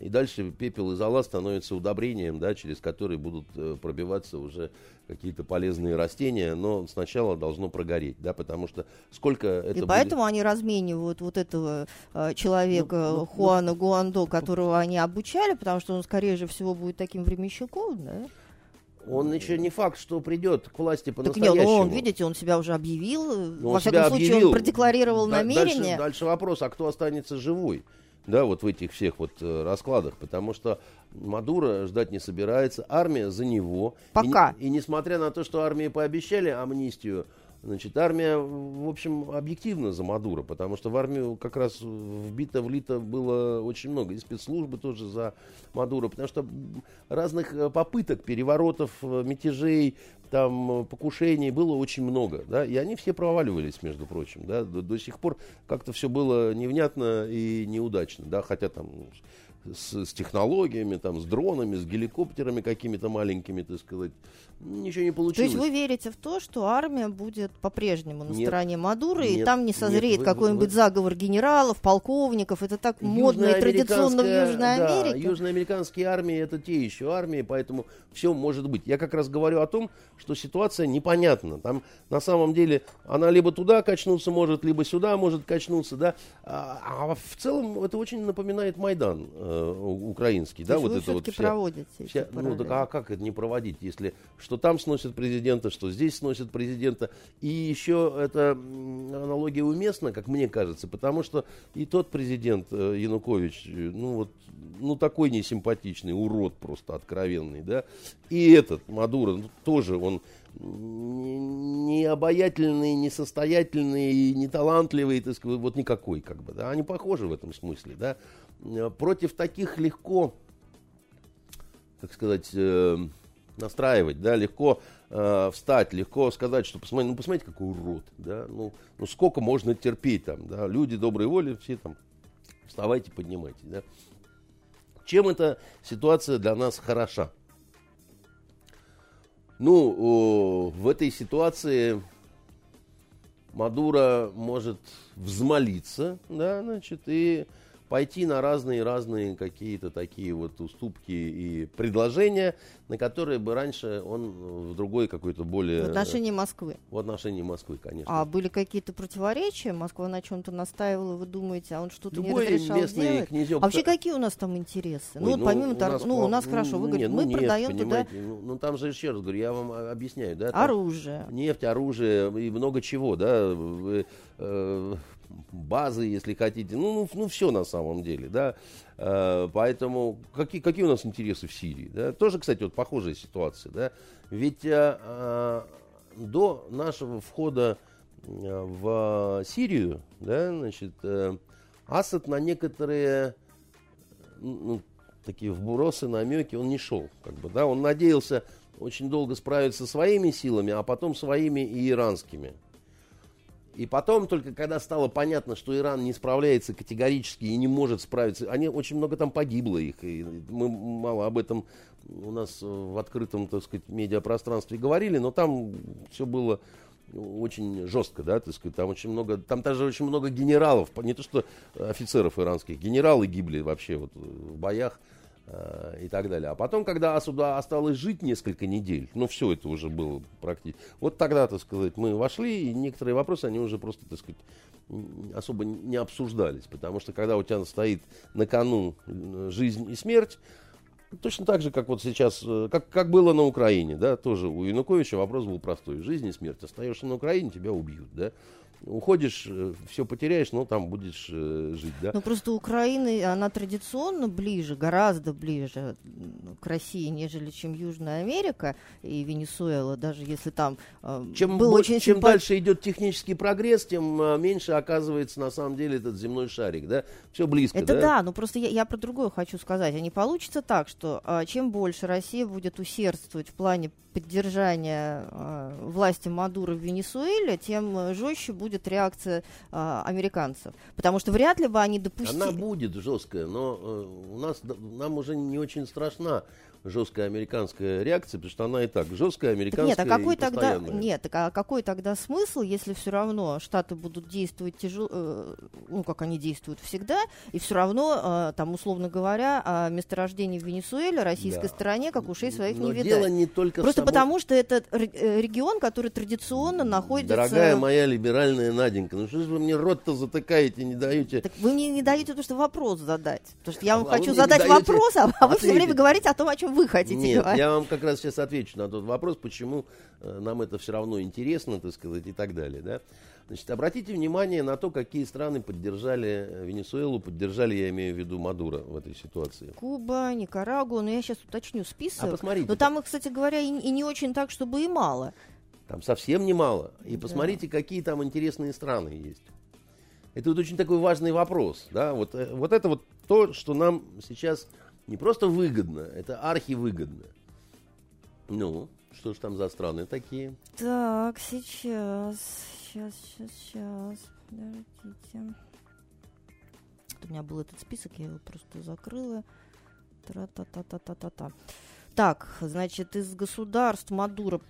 и дальше пепел и зола становятся удобрением, да, через которые будут э, пробиваться уже какие-то полезные растения, но сначала должно прогореть, да, потому что сколько это И поэтому будет... они разменивают вот этого э, человека ну, ну, Хуана ну, Гуандо, которого они обучали, потому что он, скорее же всего, будет таким временщиком, да? Он еще не факт, что придет к власти по-настоящему. Так нет, ну он, видите, он себя уже объявил. Ну, Во всяком случае, объявил. он продекларировал да, намерение. Дальше, дальше вопрос, а кто останется живой? Да, вот в этих всех вот э, раскладах, потому что Мадуро ждать не собирается, армия за него. Пока. И, и несмотря на то, что армии пообещали амнистию, Значит, армия, в общем, объективно за Мадуро, потому что в армию как раз вбито, влито было очень много. И спецслужбы тоже за Мадуро, потому что разных э, попыток, переворотов, э, мятежей, там, покушений было очень много, да, и они все проваливались, между прочим, да, до, до сих пор как-то все было невнятно и неудачно, да, хотя там с, с технологиями, там, с дронами, с геликоптерами какими-то маленькими, так сказать. Ничего не получилось. То есть вы верите в то, что армия будет по-прежнему на Нет. стороне Мадуры, и Нет. там не созреет какой-нибудь вы- заговор генералов, полковников? Это так модно и традиционно в Южной да, Америке. южноамериканские армии это те еще армии, поэтому все может быть. Я как раз говорю о том, что ситуация непонятна. Там на самом деле она либо туда качнуться может, либо сюда может качнуться, да. А, а в целом это очень напоминает Майдан э, украинский, То да, вот это вот вся- проводите Вся- ну, так, а как это не проводить, если что там сносят президента, что здесь сносят президента. И еще эта аналогия уместна, как мне кажется, потому что и тот президент э, Янукович, э, ну вот, ну такой несимпатичный, урод просто откровенный, да, и этот Мадуро ну, тоже он не обаятельный, не состоятельный, не талантливый, так сказать, вот никакой, как бы, да, они похожи в этом смысле, да. Э, Против таких легко как сказать, э, настраивать, да, легко э, встать, легко сказать, что посмотрите, ну посмотрите, какой урод, да, ну, ну сколько можно терпеть там, да, люди доброй воли, все там, вставайте, поднимайте, да. Чем эта ситуация для нас хороша? Ну, в этой ситуации Мадуро может взмолиться, да, значит, и пойти на разные-разные какие-то такие вот уступки и предложения, на которые бы раньше он в другой какой-то более... В отношении Москвы. В отношении Москвы, конечно. А были какие-то противоречия? Москва на чем-то настаивала, вы думаете, а он что-то не разрешал местный делать? князек- А вообще какие у нас там интересы? Ой, ну вот помимо у торг- ну у нас хорошо, вы ну, говорите, не, мы ну, нефть, продаем туда Ну, ну, там же, еще раз говорю, я вам объясняю, да, там оружие. нефть, оружие и много чего, да, э, э, базы, если хотите, ну, ну, ну все на самом деле, да, Э, поэтому какие, какие у нас интересы в Сирии, да, тоже, кстати, вот похожая ситуация, да, ведь э, э, до нашего входа э, в Сирию, да, значит, Асад на некоторые ну, такие вбросы, намеки, он не шел. Как бы, да? Он надеялся очень долго справиться своими силами, а потом своими и иранскими. И потом, только когда стало понятно, что Иран не справляется категорически и не может справиться, они очень много там погибло их, и мы мало об этом у нас в открытом, так сказать, медиапространстве говорили, но там все было очень жестко, да, так сказать, там очень много, там даже очень много генералов, не то что офицеров иранских, генералы гибли вообще вот в боях и так далее. А потом, когда Асуда осталось жить несколько недель, ну все это уже было практически, вот тогда, так сказать, мы вошли, и некоторые вопросы, они уже просто, так сказать, особо не обсуждались, потому что когда у тебя стоит на кону э, жизнь и смерть, Точно так же, как вот сейчас, э, как, как было на Украине, да, тоже у Януковича вопрос был простой. Жизнь и смерть. Остаешься на Украине, тебя убьют, да. Уходишь, все потеряешь, но там будешь э, жить, да. Ну просто Украина, она традиционно ближе, гораздо ближе к России, нежели чем Южная Америка и Венесуэла, даже если там э, Чем, был больше- очень чем симпа- дальше идет технический прогресс, тем э, меньше оказывается на самом деле этот земной шарик, да. Все близко, Это да. да, но просто я, я про другое хочу сказать. А не получится так, что а, чем больше Россия будет усердствовать в плане поддержания а, власти Мадуро в Венесуэле, тем э, жестче будет реакция а, американцев. Потому что вряд ли бы они допустили... Она будет жесткая, но э, у нас нам уже не очень страшна жесткая американская реакция, потому что она и так жесткая Так американская нет, а какой тогда нет, так а какой тогда смысл, если все равно Штаты будут действовать тяжело, э, ну как они действуют всегда, и все равно э, там условно говоря о месторождении в Венесуэле российской Да. стороне как ушей своих Но не видать. дело не только Просто самой- потому, что это э, регион, который традиционно находится. Дорогая моя либеральная Наденька, ну что же вы мне рот-то затыкаете, не даете... Так вы мне не даете потому что вопрос задать. Потому что я вам А хочу задать даете вопрос, а, а вы все время говорите о том, о чем вы хотите Нет, говорить. я вам как раз сейчас отвечу на тот вопрос, почему э, нам это все равно интересно, так сказать, и так далее. Да? Значит, обратите внимание на то, какие страны поддержали э, Венесуэлу, поддержали, я имею в виду, Мадуро в этой ситуации. Куба, Никарагуа, но я сейчас уточню список. А посмотрите. Но там их, кстати говоря, и, и не очень так, чтобы и мало. Там совсем немало. И Да. посмотрите, какие там интересные страны есть. Это вот очень такой важный вопрос. Да? Вот, э, вот это вот то, что нам сейчас не просто выгодно, это архивыгодно. Ну, что ж там за страны такие? Так, сейчас, сейчас, сейчас, сейчас, подождите. Значит, у меня был этот список, я его просто закрыла. Тра-та-та-та-та-та-та. Так, значит, из государств Мадуро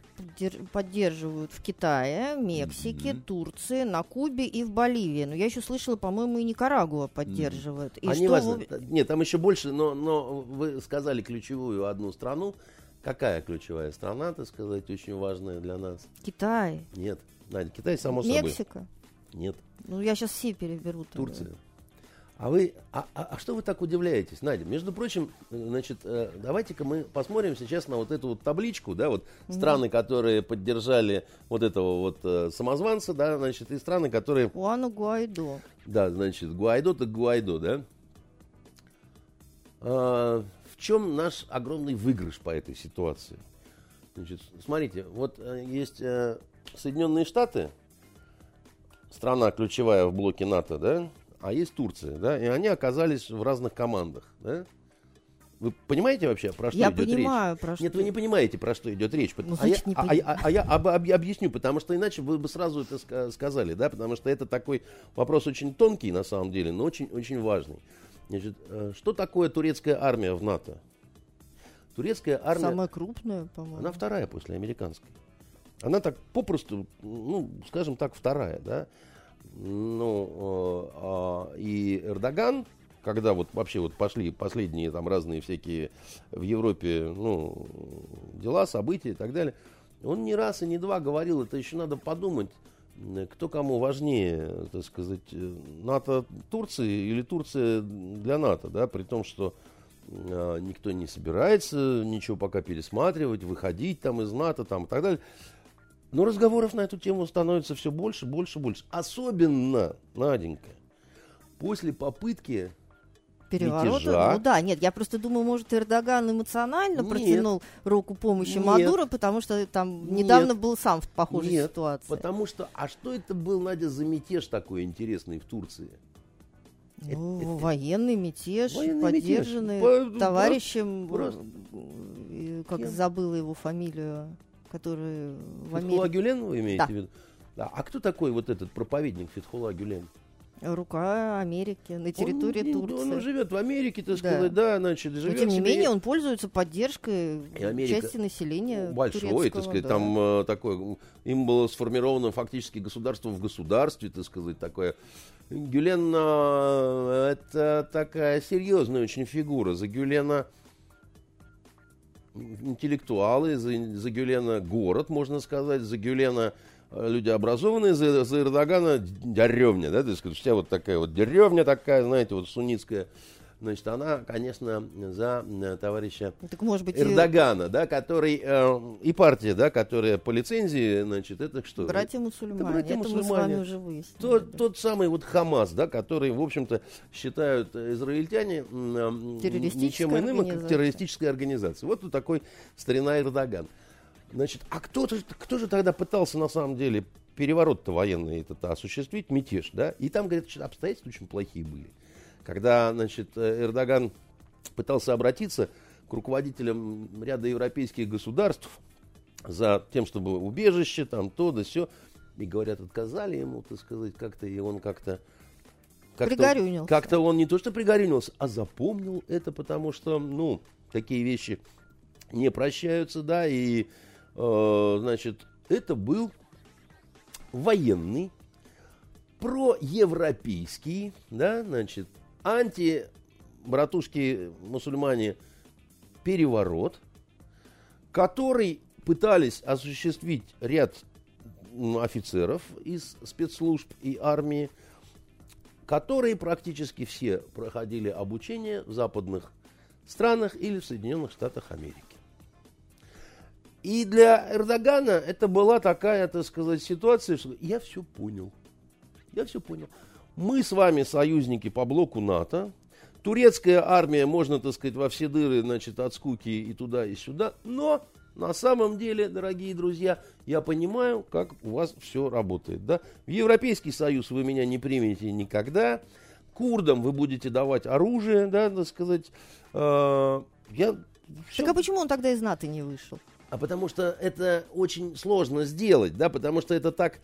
поддерживают в Китае, Мексике, mm-hmm. Турции, на Кубе и в Боливии. Но я еще слышала, по-моему, и Никарагуа поддерживает. Mm-hmm. И а что не важно. Нет, там еще больше, но, но вы сказали ключевую одну страну. Какая ключевая страна, так сказать, очень важная для нас? Китай. Нет, Надя, Китай само Мексика. собой. Мексика. Нет. Ну, я сейчас все переберу. Тогда. А вы, а, а, а что вы так удивляетесь, Надя? Между прочим, значит, э, давайте-ка мы посмотрим сейчас на вот эту вот табличку, да, вот mm-hmm. страны, которые поддержали вот этого вот э, самозванца, да, значит, и страны, которые... Хуану Гуайдо. Да, значит, Гуайдо так Гуайдо, да. А, в чем наш огромный выигрыш по этой ситуации? Значит, смотрите, вот э, есть э, Соединенные Штаты, страна ключевая в блоке НАТО, да, а есть Турция, да, и они оказались в разных командах, да. Вы понимаете вообще, про что я идет понимаю, речь? Про что... Нет, вы не понимаете, про что идет речь. Ну, а, я, не а, а, а я об, об, объясню, потому что иначе вы бы сразу это сказали, да, потому что это такой вопрос очень тонкий на самом деле, но очень, очень важный. Значит, э, что такое турецкая армия в НАТО? Турецкая армия... Самая крупная, по-моему. Она вторая после американской. Она так попросту, ну, скажем так, вторая, да. Ну, э, э, и Эрдоган, когда вот вообще вот пошли последние там разные всякие в Европе, ну, дела, события и так далее, он не раз и не два говорил, это еще надо подумать, кто кому важнее, так сказать, НАТО Турции или Турция для НАТО, да, при том, что э, никто не собирается ничего пока пересматривать, выходить там из НАТО там и так далее. Но разговоров на эту тему становится все больше, больше, больше. Особенно, Наденька, после попытки переворота. Мятежа. Ну да, нет, я просто думаю, может, Эрдоган эмоционально нет, протянул руку помощи нет, Мадуро, потому что там нет, недавно был сам в похожей нет, ситуации. Потому что, а что это был, Надя, за мятеж такой интересный в Турции? Ну, это, военный мятеж, военный поддержанный мятеж. товарищем, просто, как Кем? забыла его фамилию который в Америке... Фетхула Гюлен вы имеете да. в виду? Да. А кто такой вот этот проповедник Фетхула Гюлен? Рука Америки на территории он, Турции. Он живет в Америке, так да. сказать, да, значит, живет. Но, тем не менее, он пользуется поддержкой Америка части населения. Большой, так сказать, да. там э, такое, им было сформировано фактически государство в государстве, так сказать, такое. Гюлен э, это такая серьезная очень фигура. За Гюлена интеллектуалы, за, за Гюлена город, можно сказать, за Гюлена э, люди образованные, за, за Эрдогана деревня, да, то есть у тебя вот такая вот деревня такая, знаете, вот суннитская Значит, она, конечно, за э, товарища так, может быть, Эрдогана, и... да, который э, и партия, да, которая по лицензии, значит, это что? Братья мусульмане. Это братья это мусульмане. Мы с вами уже выяснили. Тот, да. тот самый вот Хамас, да, который, в общем-то, считают израильтяне э, ничем иным, как террористической организацией. Вот такой старина Эрдоган. Значит, а кто, -то, кто же тогда пытался на самом деле переворот-то военный этот осуществить, мятеж, да? И там, говорят, обстоятельства очень плохие были когда значит, Эрдоган пытался обратиться к руководителям ряда европейских государств за тем, чтобы убежище, там то да все, и говорят, отказали ему, так сказать, как-то, и он как-то как пригорюнился. Как-то он не то что пригорюнился, а запомнил это, потому что, ну, такие вещи не прощаются, да, и, э, значит, это был военный, проевропейский, да, значит, анти-братушки мусульмане переворот, который пытались осуществить ряд офицеров из спецслужб и армии, которые практически все проходили обучение в западных странах или в Соединенных Штатах Америки. И для Эрдогана это была такая, так сказать, ситуация, что я все понял. Я все понял. Мы с вами союзники по блоку НАТО. Турецкая армия, можно, так сказать, во все дыры, значит, от скуки и туда, и сюда. Но на самом деле, дорогие друзья, я понимаю, как у вас все работает. Да? В Европейский Союз вы меня не примете никогда. Курдам вы будете давать оружие, да, так сказать. Э, я, все. Так а почему он тогда из НАТО не вышел? А потому что это очень сложно сделать, да, потому что это так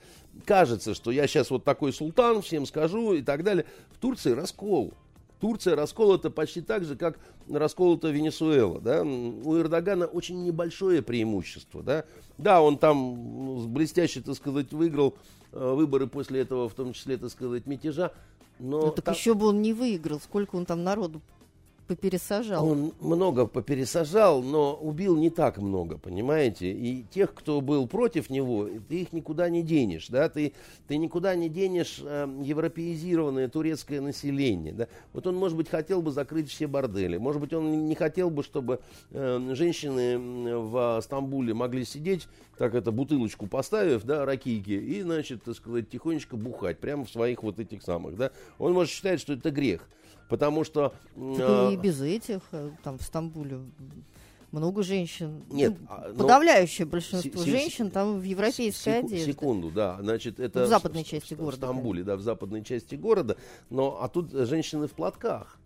кажется, что я сейчас вот такой султан, всем скажу и так далее. В Турции раскол. Турция расколота почти так же, как расколота Венесуэла. Да? У Эрдогана очень небольшое преимущество. Да, да он там ну, блестяще, так сказать, выиграл э, выборы после этого, в том числе, так сказать, мятежа. Но ну, так там... еще бы он не выиграл. Сколько он там народу попересажал. Он много попересажал, но убил не так много, понимаете? И тех, кто был против него, ты их никуда не денешь, да? Ты, ты никуда не денешь э, европеизированное турецкое население, да? Вот он, может быть, хотел бы закрыть все бордели, может быть, он не хотел бы, чтобы э, женщины в Стамбуле могли сидеть, так это, бутылочку поставив, да, ракийки, и, значит, так сказать, тихонечко бухать прямо в своих вот этих самых, да? Он, может, считает, что это грех потому что... Так и без этих, э, там в Стамбуле много женщин. Нет, ну, а, подавляющее большинство с, женщин там в европейской сек, одежде. Секунду, да, значит это в западной в, части в, города. В Стамбуле, да, в западной части города, но а тут женщины в платках.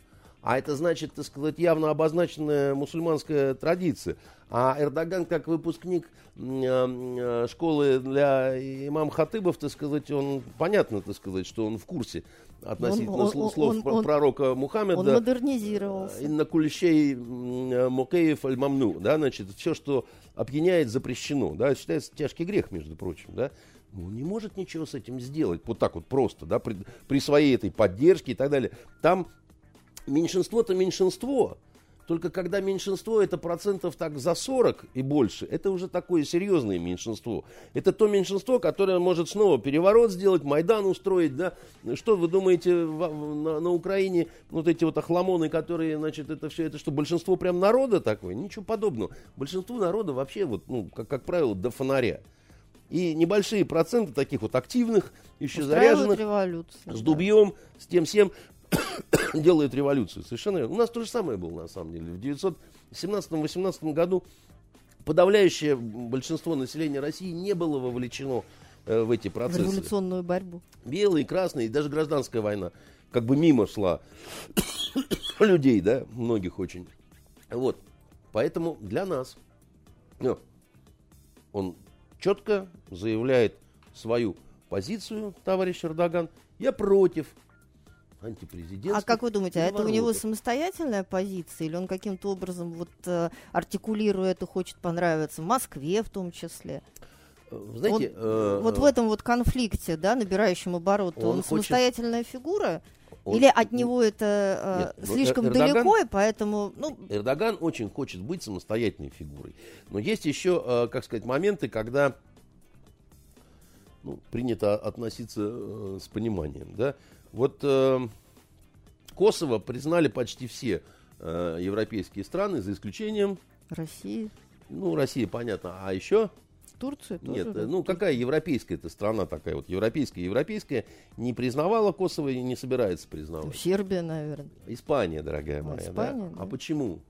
А это значит, так сказать, явно обозначенная мусульманская традиция. А Эрдоган, как выпускник э, школы для имам Хатыбов, так сказать, он, понятно, так сказать, что он в курсе относительно он, он, слов он, пророка Мухаммеда. Он модернизировался. На кульщей Мукеев аль-Мамну, да, значит, все, что опьяняет, запрещено, да, считается тяжкий грех, между прочим, да. Он не может ничего с этим сделать, вот так вот просто, да, при, при своей этой поддержке и так далее. Там меньшинство-то меньшинство, только когда меньшинство это процентов так за 40 и больше, это уже такое серьезное меньшинство. Это то меньшинство, которое может снова переворот сделать, Майдан устроить, да. Что вы думаете на, на Украине, вот эти вот охламоны, которые, значит, это все, это что, большинство прям народа такое? Ничего подобного. Большинство народа вообще, вот, ну, как, как правило, до фонаря. И небольшие проценты таких вот активных, еще заряженных, с дубьем, с тем всем, делает революцию. Совершенно верно. У нас то же самое было, на самом деле. В 1917-18 году подавляющее большинство населения России не было вовлечено э, в эти процессы. В революционную борьбу. Белые, красные, и даже гражданская война. Как бы мимо шла людей, да, многих очень. Вот. Поэтому для нас ну, он четко заявляет свою позицию, товарищ Эрдоган. Я против антипрезидентских. А как вы думаете, а это у него самостоятельная позиция, или он каким-то образом вот э, артикулирует и хочет понравиться Москве в том числе? Э, знаете, он, э, вот в этом вот конфликте, да, набирающем обороты, он, он хочет... самостоятельная фигура? Он... Или от него это э, Нет, слишком Эрдоган, далеко, и поэтому... Ну... Эрдоган очень хочет быть самостоятельной фигурой. Но есть еще, э, как сказать, моменты, когда ну, принято относиться э, с пониманием. Да? Вот э, Косово признали почти все э, европейские страны, за исключением... России. Ну, Россия, понятно. А еще... Турция тоже? Нет, ну какая европейская эта страна такая вот, европейская, европейская, не признавала Косово и не собирается признавать. Сербия, наверное. Испания, дорогая моя. Испания, да? Да. А почему?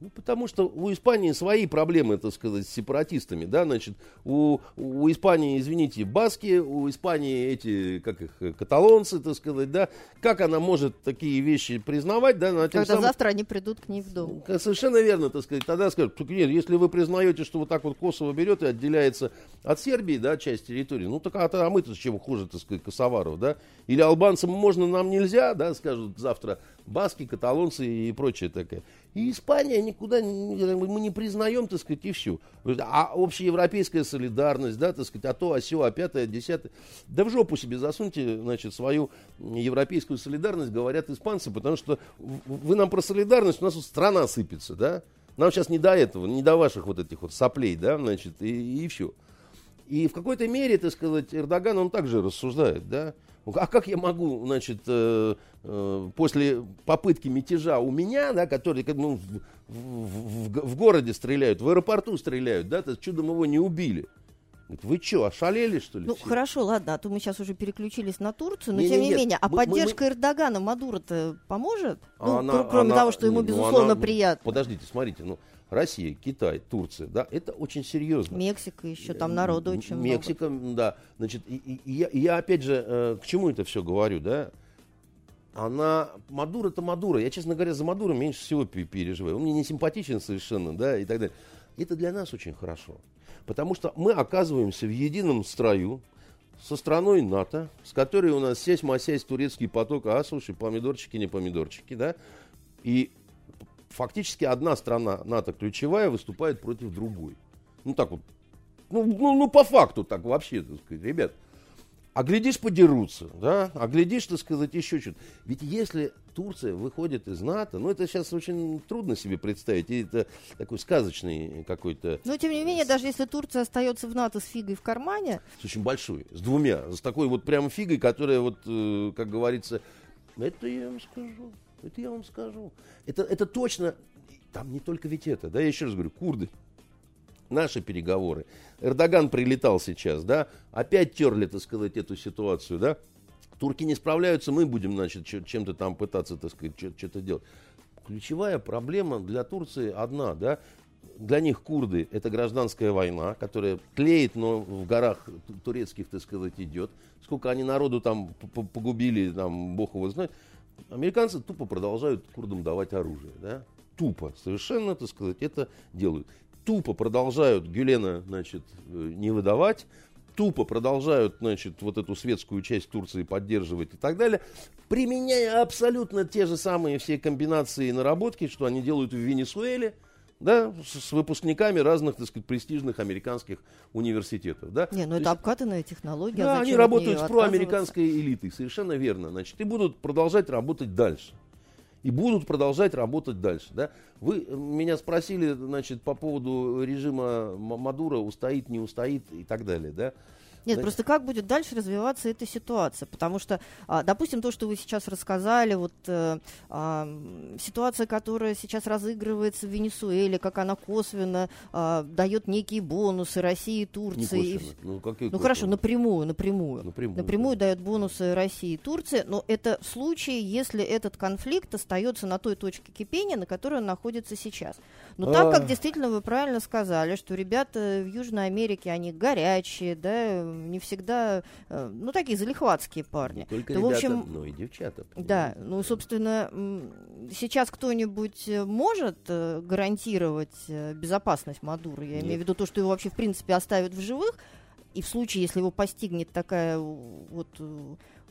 Ну, потому что у Испании свои проблемы, так сказать, с сепаратистами, да, значит, у, у Испании, извините, баски, у Испании эти, как их, каталонцы, так сказать, да, как она может такие вещи признавать, да, на Когда самым... завтра они придут к ней в дом. Совершенно верно, так сказать, тогда скажут, нет, если вы признаете, что вот так вот Косово берет и отделяется от Сербии, да, часть территории, ну, так а, а мы-то чем хуже, так сказать, косоваров, да, или албанцам можно, нам нельзя, да, скажут завтра баски, каталонцы и прочее такое. И Испания никуда, мы не признаем, так сказать, и все. А общеевропейская солидарность, да, так сказать, а то, а все, а пятое, а десятое. Да в жопу себе засуньте, значит, свою европейскую солидарность, говорят испанцы, потому что вы нам про солидарность, у нас вот страна сыпется, да. Нам сейчас не до этого, не до ваших вот этих вот соплей, да, значит, и, и все. И в какой-то мере, так сказать, Эрдоган, он также рассуждает, да. А как я могу, значит, э, э, после попытки мятежа у меня, да, который ну, в, в, в, городе стреляют, в аэропорту стреляют, да, то чудом его не убили. Вы что, ошалели, что ли? Ну, все? хорошо, ладно, а то мы сейчас уже переключились на Турцию, но не, тем не, не менее, а мы, поддержка мы, Эрдогана Мадура-то поможет? Ну, она, кроме она, того, что ему, ну, безусловно, она, приятно. Подождите, смотрите, ну, Россия, Китай, Турция, да, это очень серьезно. Мексика еще, там народу очень Мексика, много. Мексика, да. Значит, и, и, и, я, я опять же, э, к чему это все говорю, да? Она, Мадур это Мадура. Я, честно говоря, за Мадура меньше всего переживаю. Он мне не симпатичен совершенно, да, и так далее. Это для нас очень хорошо. Потому что мы оказываемся в едином строю со страной НАТО, с которой у нас сесть масясь турецкий поток, а слушай, помидорчики, не помидорчики, да, и фактически одна страна НАТО ключевая выступает против другой. Ну так вот, ну, ну, ну по факту так вообще, так сказать, ребят. А глядишь, подерутся, да, а глядишь, так сказать, еще что-то. Ведь если Турция выходит из НАТО, ну это сейчас очень трудно себе представить, и это такой сказочный какой-то... Но тем не менее, даже если Турция остается в НАТО с фигой в кармане... С очень большой, с двумя, с такой вот прямо фигой, которая вот, э, как говорится, это я вам скажу, это я вам скажу. Это, это точно, там не только ведь это, да, я еще раз говорю, курды, наши переговоры. Эрдоган прилетал сейчас, да, опять терли, так сказать, эту ситуацию, да. Турки не справляются, мы будем, значит, чем-то там пытаться, так сказать, что-то делать. Ключевая проблема для Турции одна, да, для них курды это гражданская война, которая тлеет, но в горах турецких, так сказать, идет. Сколько они народу там погубили, там, бог его знает. Американцы тупо продолжают курдам давать оружие, да? Тупо, совершенно, так сказать, это делают тупо продолжают Гюлена, значит, э, не выдавать, тупо продолжают, значит, вот эту светскую часть Турции поддерживать и так далее, применяя абсолютно те же самые все комбинации и наработки, что они делают в Венесуэле, да, с, выпускниками разных, так сказать, престижных американских университетов, да. Не, ну это есть, обкатанная технология. Да, они работают с проамериканской элитой, совершенно верно, значит, и будут продолжать работать дальше и будут продолжать работать дальше. Да? Вы меня спросили значит, по поводу режима Мадура, устоит, не устоит и так далее. Да? Нет, да. просто как будет дальше развиваться эта ситуация? Потому что, а, допустим, то, что вы сейчас рассказали, вот э, а, ситуация, которая сейчас разыгрывается в Венесуэле, как она косвенно а, дает некие бонусы России и Турции. И... Ну, ну хорошо, напрямую, напрямую. Напрямую, напрямую да. дает бонусы России и Турции, но это в случае, если этот конфликт остается на той точке кипения, на которой он находится сейчас. Но так как действительно вы правильно сказали, что ребята в Южной Америке, они горячие, да, не всегда, э, ну, такие залихватские парни. Не только то, ребята, в общем, но и девчата. Да, ну, собственно, сейчас кто-нибудь э, может э, гарантировать безопасность Мадура? Я Нет. имею в виду то, что его вообще, в принципе, оставят в живых, и в случае, если его постигнет такая вот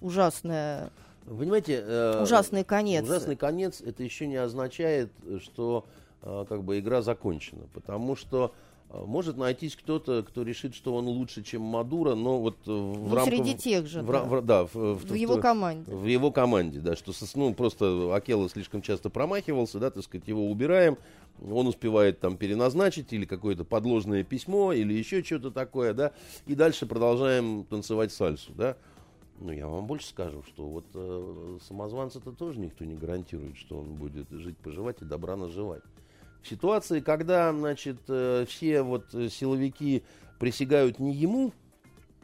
ужасная... Вы понимаете, э, ужасный конец. Ужасный конец это еще не означает, что как бы игра закончена, потому что а, может найтись кто-то, кто решит, что он лучше, чем Мадуро, но вот э, в ну, рамках... Среди тех же, в, да. В, да, в, в, в его команде. В его команде, да, что ну, просто Акела слишком часто промахивался, да, так сказать, его убираем, он успевает там переназначить или какое-то подложное письмо, или еще что-то такое, да, и дальше продолжаем танцевать сальсу, да. Ну, я вам больше скажу, что вот э, самозванца-то тоже никто не гарантирует, что он будет жить, поживать и добра наживать. В ситуации, когда, значит, э, все вот э, силовики присягают не ему,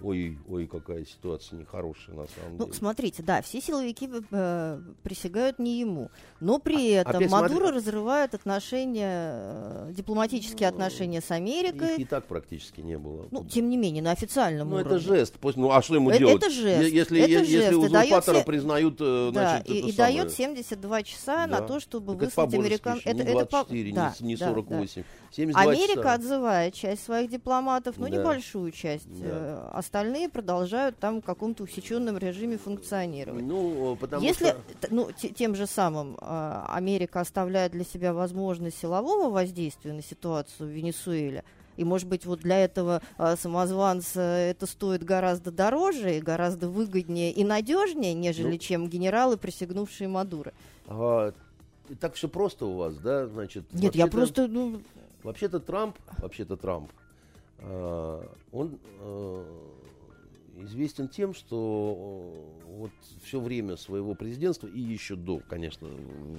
Ой, ой, какая ситуация нехорошая на самом ну, деле. Ну, смотрите, да, все силовики э, присягают не ему, но при а, этом Мадуро смотри... разрывает отношения, э, дипломатические ну, отношения с Америкой. Их и так практически не было. Ну, тем не менее, на официальном ну, уровне. Ну, это жест. Ну, а что ему это, делать? Это жест. Если, это если жест. узурпатора дает... признают, э, да, значит, и, и самое... дает 72 часа да. на то, чтобы так выслать американ... Это, не 24, это не, не 48. Да, да. Америка часа. отзывает часть своих дипломатов, но да. небольшую часть. Да. Э, остальные продолжают там в каком-то усеченном режиме функционировать. Ну, потому Если, что... ну, тем же самым э, Америка оставляет для себя возможность силового воздействия на ситуацию в Венесуэле, и, может быть, вот для этого э, самозванца это стоит гораздо дороже и гораздо выгоднее и надежнее, нежели ну, чем генералы, присягнувшие Мадуры. А, так все просто у вас, да? Значит, Нет, я просто... Ну... Вообще-то Трамп, вообще-то Трамп, э, он э, известен тем, что э, вот все время своего президентства и еще до, конечно,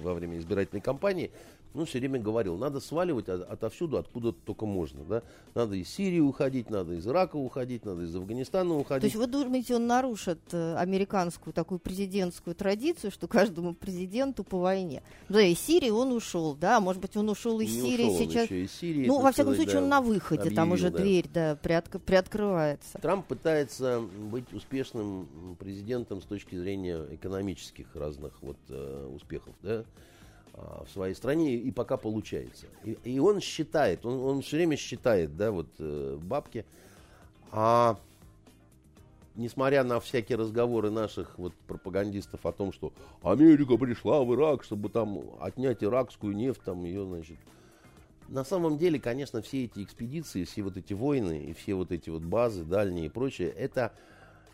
во время избирательной кампании ну, все время говорил, надо сваливать от, отовсюду, откуда только можно, да. Надо из Сирии уходить, надо из Ирака уходить, надо из Афганистана уходить. То есть вы думаете, он нарушит э, американскую такую президентскую традицию, что каждому президенту по войне? Ну, да, из Сирии он ушел, да, может быть, он ушел из Не Сирии ушел сейчас. Из Сирии, ну, во всяком сказать, случае, да, он на выходе, объявил, там уже да. дверь, да, приотк- приоткрывается. Трамп пытается быть успешным президентом с точки зрения экономических разных вот э, успехов, да. А, в своей стране, и пока получается. И, и он считает, он, он все время считает, да, вот э, бабки. А несмотря на всякие разговоры наших вот пропагандистов о том, что Америка пришла в Ирак, чтобы там отнять иракскую нефть, там ее, значит, на самом деле, конечно, все эти экспедиции, все вот эти войны и все вот эти вот базы дальние и прочее, это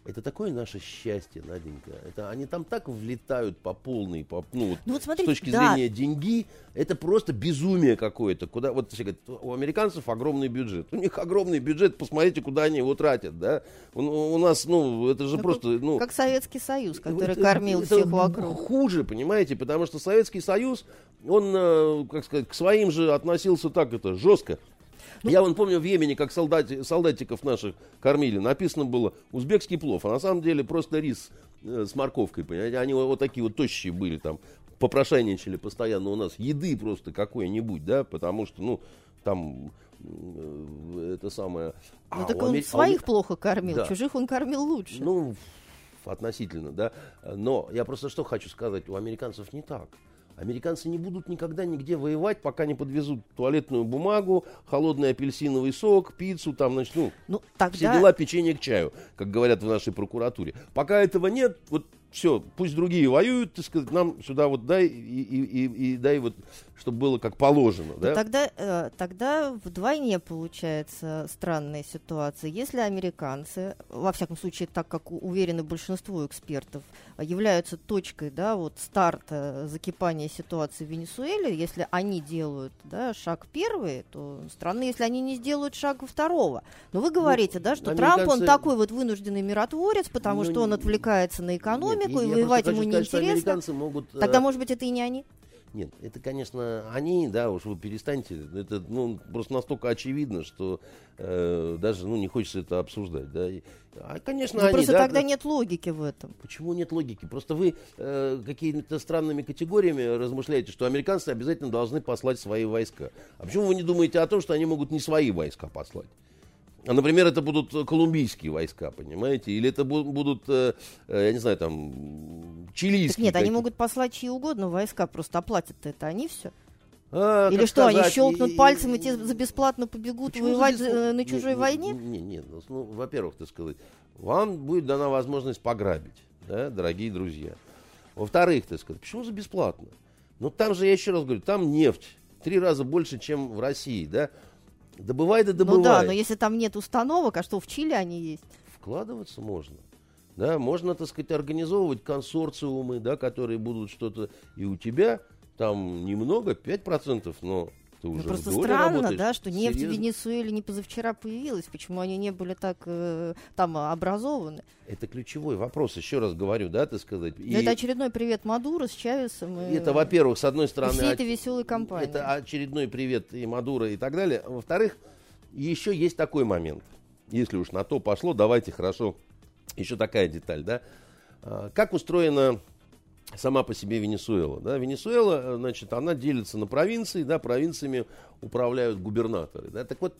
это такое наше счастье, Наденька. Это они там так влетают по полной, по, ну, вот, ну, вот смотрите, с точки да. зрения деньги, это просто безумие какое-то. Куда, вот все говорят, у американцев огромный бюджет. У них огромный бюджет, посмотрите, куда они его тратят, да. У, у нас, ну, это же как, просто, ну... Как Советский Союз, который это, кормил это всех вокруг. Хуже, понимаете, потому что Советский Союз, он, э, как сказать, к своим же относился так это жестко. Ну, Я вон помню в Йемене, как солдати, солдатиков наших кормили. Написано было узбекский плов, а на самом деле просто рис э, с морковкой, понимаете. Они вот, такие вот тощие были там, попрошайничали постоянно у нас. Еды просто какой-нибудь, да, потому что, ну, там э, это самое... Ну а, так он Амер... своих а, плохо кормил, да. чужих он кормил лучше. Ну, относительно, да. Но я просто что хочу сказать, у американцев не так. Американцы не будут никогда нигде воевать, пока не подвезут туалетную бумагу, холодный апельсиновый сок, пиццу, там, значит, ну, ну тогда... все дела печенье к чаю, как говорят в нашей прокуратуре. Пока этого нет, вот все, пусть другие воюют, так сказать, нам сюда вот дай и, и, и, и дай вот, чтобы было как положено. Да? Тогда, э, тогда вдвойне получается странная ситуация. Если американцы, во всяком случае, так как уверены большинство экспертов, являются точкой да, вот старта закипания ситуации в Венесуэле, если они делают да, шаг первый, то странно, если они не сделают шага второго. Но вы говорите, ну, да, что американцы... Трамп, он такой вот вынужденный миротворец, потому ну, что он отвлекается на экономику, экономику, Нет, и воевать ему неинтересно. Могут, Тогда, э, может быть, это и не они? Нет, это, конечно, они, да, уж вы перестаньте. Это ну, просто настолько очевидно, что э, даже ну, не хочется это обсуждать. Да. А, конечно, Но они, просто да, тогда да, нет логики в этом. Почему нет логики? Просто вы э, какими-то странными категориями размышляете, что американцы обязательно должны послать свои войска. А почему вы не думаете о том, что они могут не свои войска послать? А, например, это будут э, колумбийские войска, понимаете? Или это будут, э, э, я не знаю, там, чилийские. Так нет, они могут послать чьи угодно войска, просто оплатят это они все. А, Или что, сказать, они щелкнут и, пальцем и те за бесплатно побегут воевать за, на чужой нет, войне? Нет, нет, ну, ну, во-первых, так сказать, вам будет дана возможность пограбить, да, дорогие друзья. Во-вторых, так сказать, почему за бесплатно? Ну, там же, я еще раз говорю, там нефть три раза больше, чем в России, да? Добывай да добывай. Ну да, но если там нет установок, а что в Чили они есть? Вкладываться можно. Да, можно, так сказать, организовывать консорциумы, да, которые будут что-то и у тебя там немного, 5%, но ты ну, уже ну, просто странно, работаешь. да, что нефть Серьезно? в Венесуэле не позавчера появилась. Почему они не были так э, там образованы? Это ключевой вопрос, еще раз говорю, да, так сказать. И... Это очередной привет Мадуро с Чавесом. И... Это, во-первых, с одной стороны... Всей этой веселой компании. Это очередной привет и Мадуро и так далее. Во-вторых, еще есть такой момент. Если уж на то пошло, давайте хорошо. Еще такая деталь, да. А, как устроена сама по себе Венесуэла. Да? Венесуэла, э, значит, она делится на провинции, да, провинциями управляют губернаторы. Да? Так вот,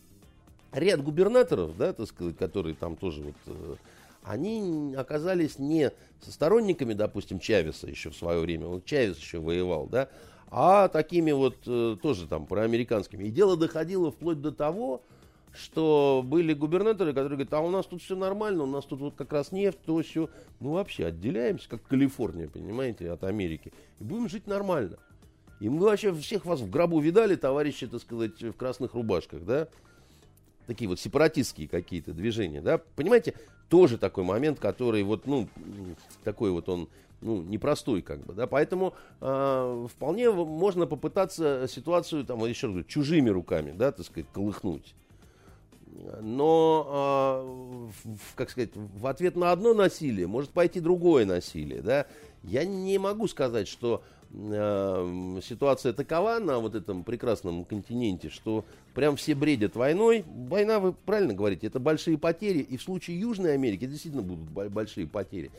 ряд губернаторов, да, так сказать, которые там тоже вот, э, они оказались не сторонниками, допустим, Чавеса еще в свое время, вот Чавес еще воевал, да, а такими вот э, тоже там проамериканскими. И дело доходило вплоть до того, что были губернаторы, которые говорят, а у нас тут все нормально, у нас тут вот как раз нефть, то все. Ну вообще отделяемся, как Калифорния, понимаете, от Америки. И будем жить нормально. И мы вообще всех вас в гробу видали, товарищи, так сказать, в красных рубашках, да? Такие вот сепаратистские какие-то движения, да? Понимаете, тоже такой момент, который вот, ну, такой вот он, ну, непростой как бы, да? Поэтому э, вполне можно попытаться ситуацию, там, еще раз говорю, чужими руками, да, так сказать, колыхнуть но, э, как сказать, в ответ на одно насилие может пойти другое насилие, да. Я не могу сказать, что э, ситуация такова на вот этом прекрасном континенте, что прям все бредят войной. Война, вы правильно говорите, это большие потери, и в случае Южной Америки действительно будут большие потери.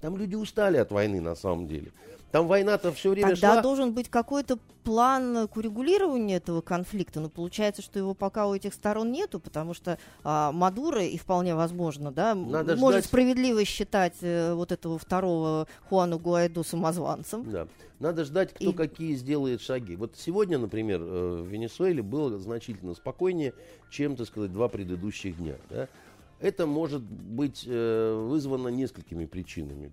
Там люди устали от войны на самом деле. Там война-то все время Тогда шла. должен быть какой-то план к урегулированию этого конфликта. Но получается, что его пока у этих сторон нету, потому что а, Мадуро, и вполне возможно, да, Надо может ждать... справедливо считать э, вот этого второго Хуану Гуайду самозванцем. Да. Надо ждать, кто и... какие сделает шаги. Вот сегодня, например, э, в Венесуэле было значительно спокойнее, чем, так сказать, два предыдущих дня. Да? Это может быть э, вызвано несколькими причинами.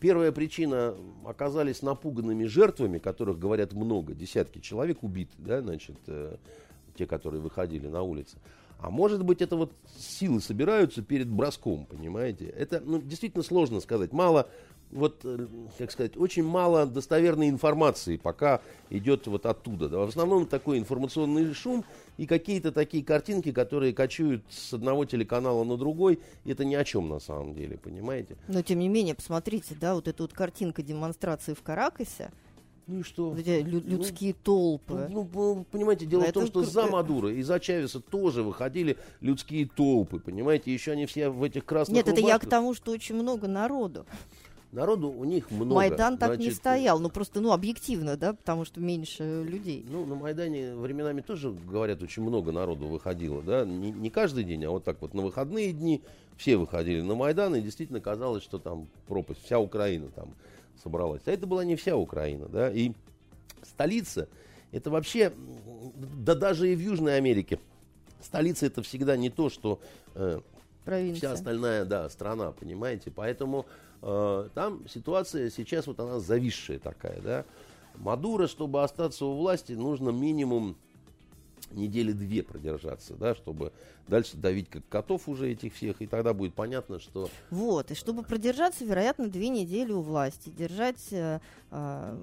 Первая причина оказались напуганными жертвами, которых говорят много, десятки человек убиты, да, значит, э, те, которые выходили на улицы. А может быть, это вот силы собираются перед броском, понимаете? Это ну, действительно сложно сказать. Мало вот, э, как сказать, очень мало достоверной информации пока идет вот оттуда. Да. В основном такой информационный шум и какие-то такие картинки, которые кочуют с одного телеканала на другой. Это ни о чем на самом деле, понимаете? Но тем не менее, посмотрите, да, вот эта вот картинка демонстрации в Каракасе, ну и что? Лю- ну, людские ну, толпы. Ну, ну, понимаете, дело а в том, что за Мадура и за Чавеса тоже выходили людские толпы, понимаете, еще они все в этих красных Нет, рубашках. это я к тому, что очень много народу. Народу у них много. Майдан так значит, не стоял, ну просто, ну, объективно, да, потому что меньше людей. Ну, на Майдане временами тоже, говорят, очень много народу выходило, да, не, не каждый день, а вот так вот на выходные дни все выходили на Майдан, и действительно казалось, что там пропасть, вся Украина там собралась. А это была не вся Украина, да, и столица, это вообще, да даже и в Южной Америке, столица это всегда не то, что э, вся остальная, да, страна, понимаете, поэтому Э, там ситуация сейчас вот она зависшая такая, да. Мадуро, чтобы остаться у власти, нужно минимум недели две продержаться, да, чтобы дальше давить как котов уже этих всех, и тогда будет понятно, что... Вот, и чтобы продержаться, вероятно, две недели у власти, держать э, э,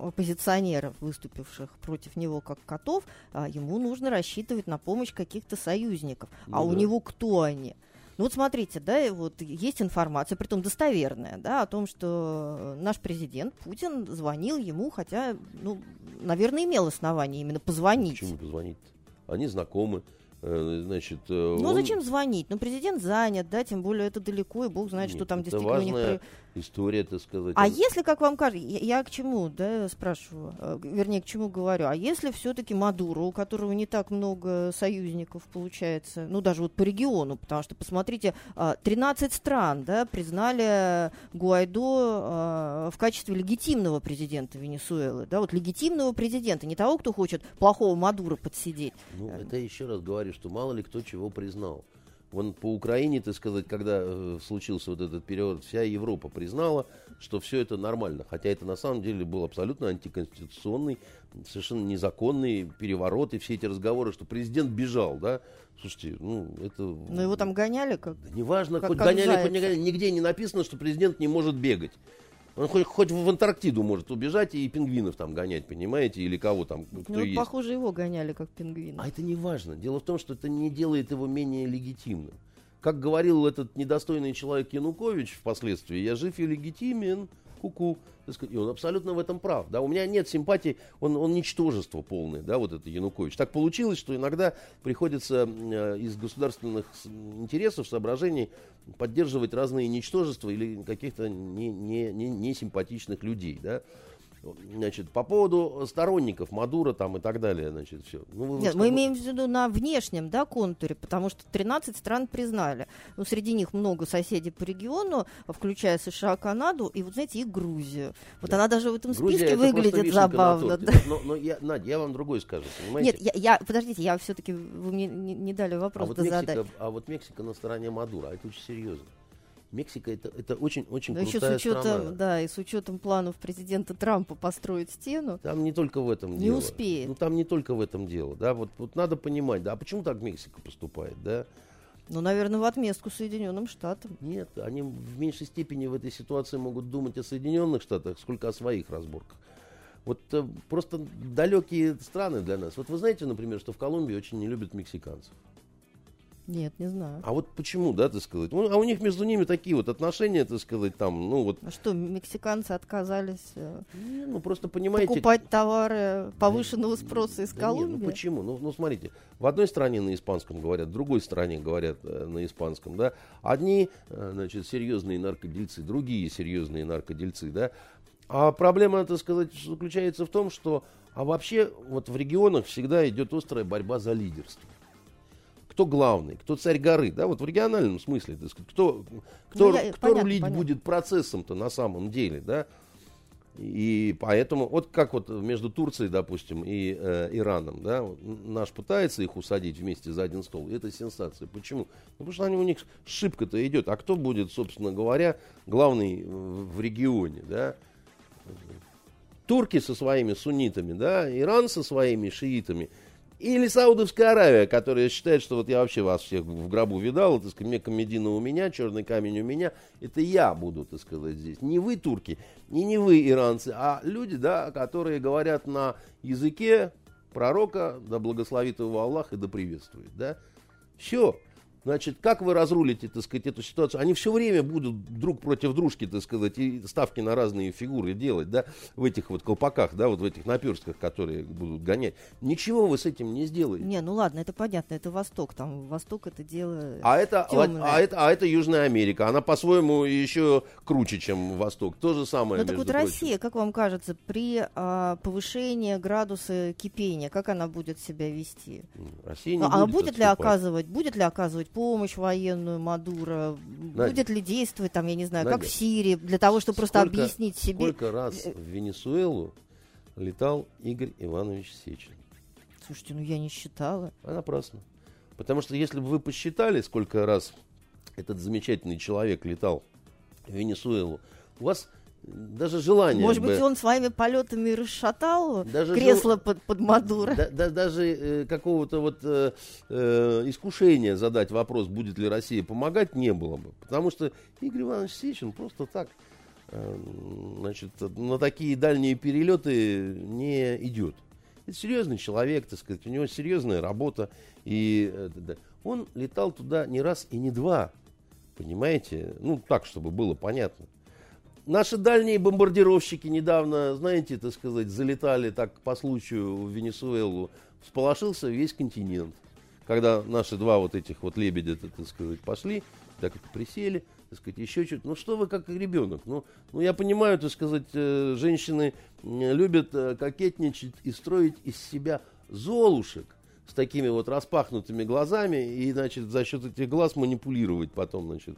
оппозиционеров, выступивших против него как котов, э, ему нужно рассчитывать на помощь каких-то союзников. Ну, а да. у него кто они? Ну вот смотрите, да, вот есть информация, притом достоверная, да, о том, что наш президент Путин звонил ему, хотя, ну, наверное, имел основание именно позвонить. Почему позвонить? Они знакомы. Э, значит, э, ну, он... зачем звонить? Ну, президент занят, да, тем более это далеко, и бог знает, Нет, что там действительно важная у них... история, так сказать. А если, как вам кажется, я, я к чему, да, спрашиваю, э, вернее, к чему говорю, а если все-таки Мадуро, у которого не так много союзников получается, ну, даже вот по региону, потому что, посмотрите, 13 стран, да, признали Гуайдо в качестве легитимного президента Венесуэлы, да, вот легитимного президента, не того, кто хочет плохого Мадура подсидеть. Ну, это еще раз говорю, что мало ли кто чего признал. Вон по Украине, так сказать, когда э, случился вот этот период, вся Европа признала, что все это нормально. Хотя это на самом деле был абсолютно антиконституционный, совершенно незаконный переворот. И все эти разговоры, что президент бежал, да. Слушайте, ну это... Но его там гоняли как... Да неважно, как, хоть как гоняли, хоть не гоняли. Нигде не написано, что президент не может бегать. Он хоть, хоть в Антарктиду может убежать и пингвинов там гонять, понимаете, или кого там, кто ну, есть. Похоже, его гоняли как пингвина. А это не важно. Дело в том, что это не делает его менее легитимным. Как говорил этот недостойный человек Янукович впоследствии, я жив и легитимен, ку-ку. И он абсолютно в этом прав. Да? У меня нет симпатии, он, он ничтожество полное, да, вот это Янукович. Так получилось, что иногда приходится э, из государственных интересов, соображений поддерживать разные ничтожества или каких-то несимпатичных не, не, не, симпатичных людей. Да? Значит, по поводу сторонников Мадура там и так далее, значит, все. Ну, Нет, мы имеем в виду на внешнем, да, контуре, потому что 13 стран признали. Ну, среди них много соседей по региону, включая США, Канаду и, вот знаете, и Грузию. Вот да. она даже в этом Грузия списке выглядит забавно. Да. Но, но я, Надя, я вам другой скажу, понимаете? Нет, я, я подождите, я все-таки, вы мне не, не дали вопрос а вот Мексика, задать. А вот Мексика на стороне Мадура, а это очень серьезно. Мексика это, это очень, очень Но крутая еще с учетом, страна. Да, и с учетом планов президента Трампа построить стену. Там не только в этом не дело. Не успеет. Ну там не только в этом дело. Да, вот, вот надо понимать, да, а почему так Мексика поступает, да? Ну, наверное, в отместку Соединенным Штатам. Нет, они в меньшей степени в этой ситуации могут думать о Соединенных Штатах, сколько о своих разборках. Вот э, просто далекие страны для нас. Вот вы знаете, например, что в Колумбии очень не любят мексиканцев. Нет, не знаю. А вот почему, да, так сказать? Ну, а у них между ними такие вот отношения, так сказать, там, ну вот. А что, мексиканцы отказались э, не, ну, просто понимаете... покупать товары повышенного спроса из да Колумбии? Не, ну почему? Ну, ну, смотрите, в одной стране на испанском говорят, в другой стране говорят э, на испанском, да. Одни, э, значит, серьезные наркодельцы, другие серьезные наркодельцы, да. А проблема, так сказать, заключается в том, что, а вообще вот в регионах всегда идет острая борьба за лидерство кто главный, кто царь горы, да, вот в региональном смысле, так сказать, кто, кто, ну, я, кто понятно, рулить понятно. будет процессом-то на самом деле, да. И поэтому, вот как вот между Турцией, допустим, и э, Ираном, да, наш пытается их усадить вместе за один стол, и это сенсация. Почему? Ну, потому что они, у них шибко-то идет. А кто будет, собственно говоря, главный в регионе, да? Турки со своими суннитами, да, Иран со своими шиитами – или Саудовская Аравия, которая считает, что вот я вообще вас всех в гробу видал, так сказать, Мекка Медина у меня, черный камень у меня, это я буду, так сказать, здесь. Не вы турки, и не вы иранцы, а люди, да, которые говорят на языке пророка, да благословит его Аллах и да приветствует, да. Все. Значит, как вы разрулите, так сказать, эту ситуацию? Они все время будут друг против дружки, так сказать, и ставки на разные фигуры делать, да, в этих вот колпаках, да, вот в этих наперстках, которые будут гонять. Ничего вы с этим не сделаете. Не, ну ладно, это понятно, это Восток, там Восток это дело а это, а, это, а это Южная Америка, она по-своему еще круче, чем Восток. То же самое, Ну так вот прочим. Россия, как вам кажется, при а, повышении градуса кипения, как она будет себя вести? Россия не ну, будет а будет ли оказывать, будет ли оказывать помощь военную Мадуро? Надя, Будет ли действовать там, я не знаю, Надя, как в Сирии, для того, чтобы сколько, просто объяснить себе? Сколько раз в Венесуэлу летал Игорь Иванович Сечин? Слушайте, ну я не считала. А напрасно. Потому что если бы вы посчитали, сколько раз этот замечательный человек летал в Венесуэлу, у вас даже желание. Может бы, быть, он своими полетами расшатал даже кресло жел... под, под Мадуро. Да, да, даже э, какого-то вот э, э, искушения задать вопрос, будет ли Россия помогать, не было бы. Потому что Игорь Иванович Сечин просто так э, значит, на такие дальние перелеты не идет. Это серьезный человек, так сказать, у него серьезная работа. И э, да, он летал туда не раз и не два. Понимаете? Ну, так, чтобы было понятно. Наши дальние бомбардировщики недавно, знаете, так сказать, залетали так по случаю в Венесуэлу. Всполошился весь континент. Когда наши два вот этих вот лебедя, так сказать, пошли, так присели, так сказать, еще чуть. Ну что вы как ребенок? Ну, ну я понимаю, так сказать, э, женщины любят э, кокетничать и строить из себя золушек с такими вот распахнутыми глазами и, значит, за счет этих глаз манипулировать потом, значит,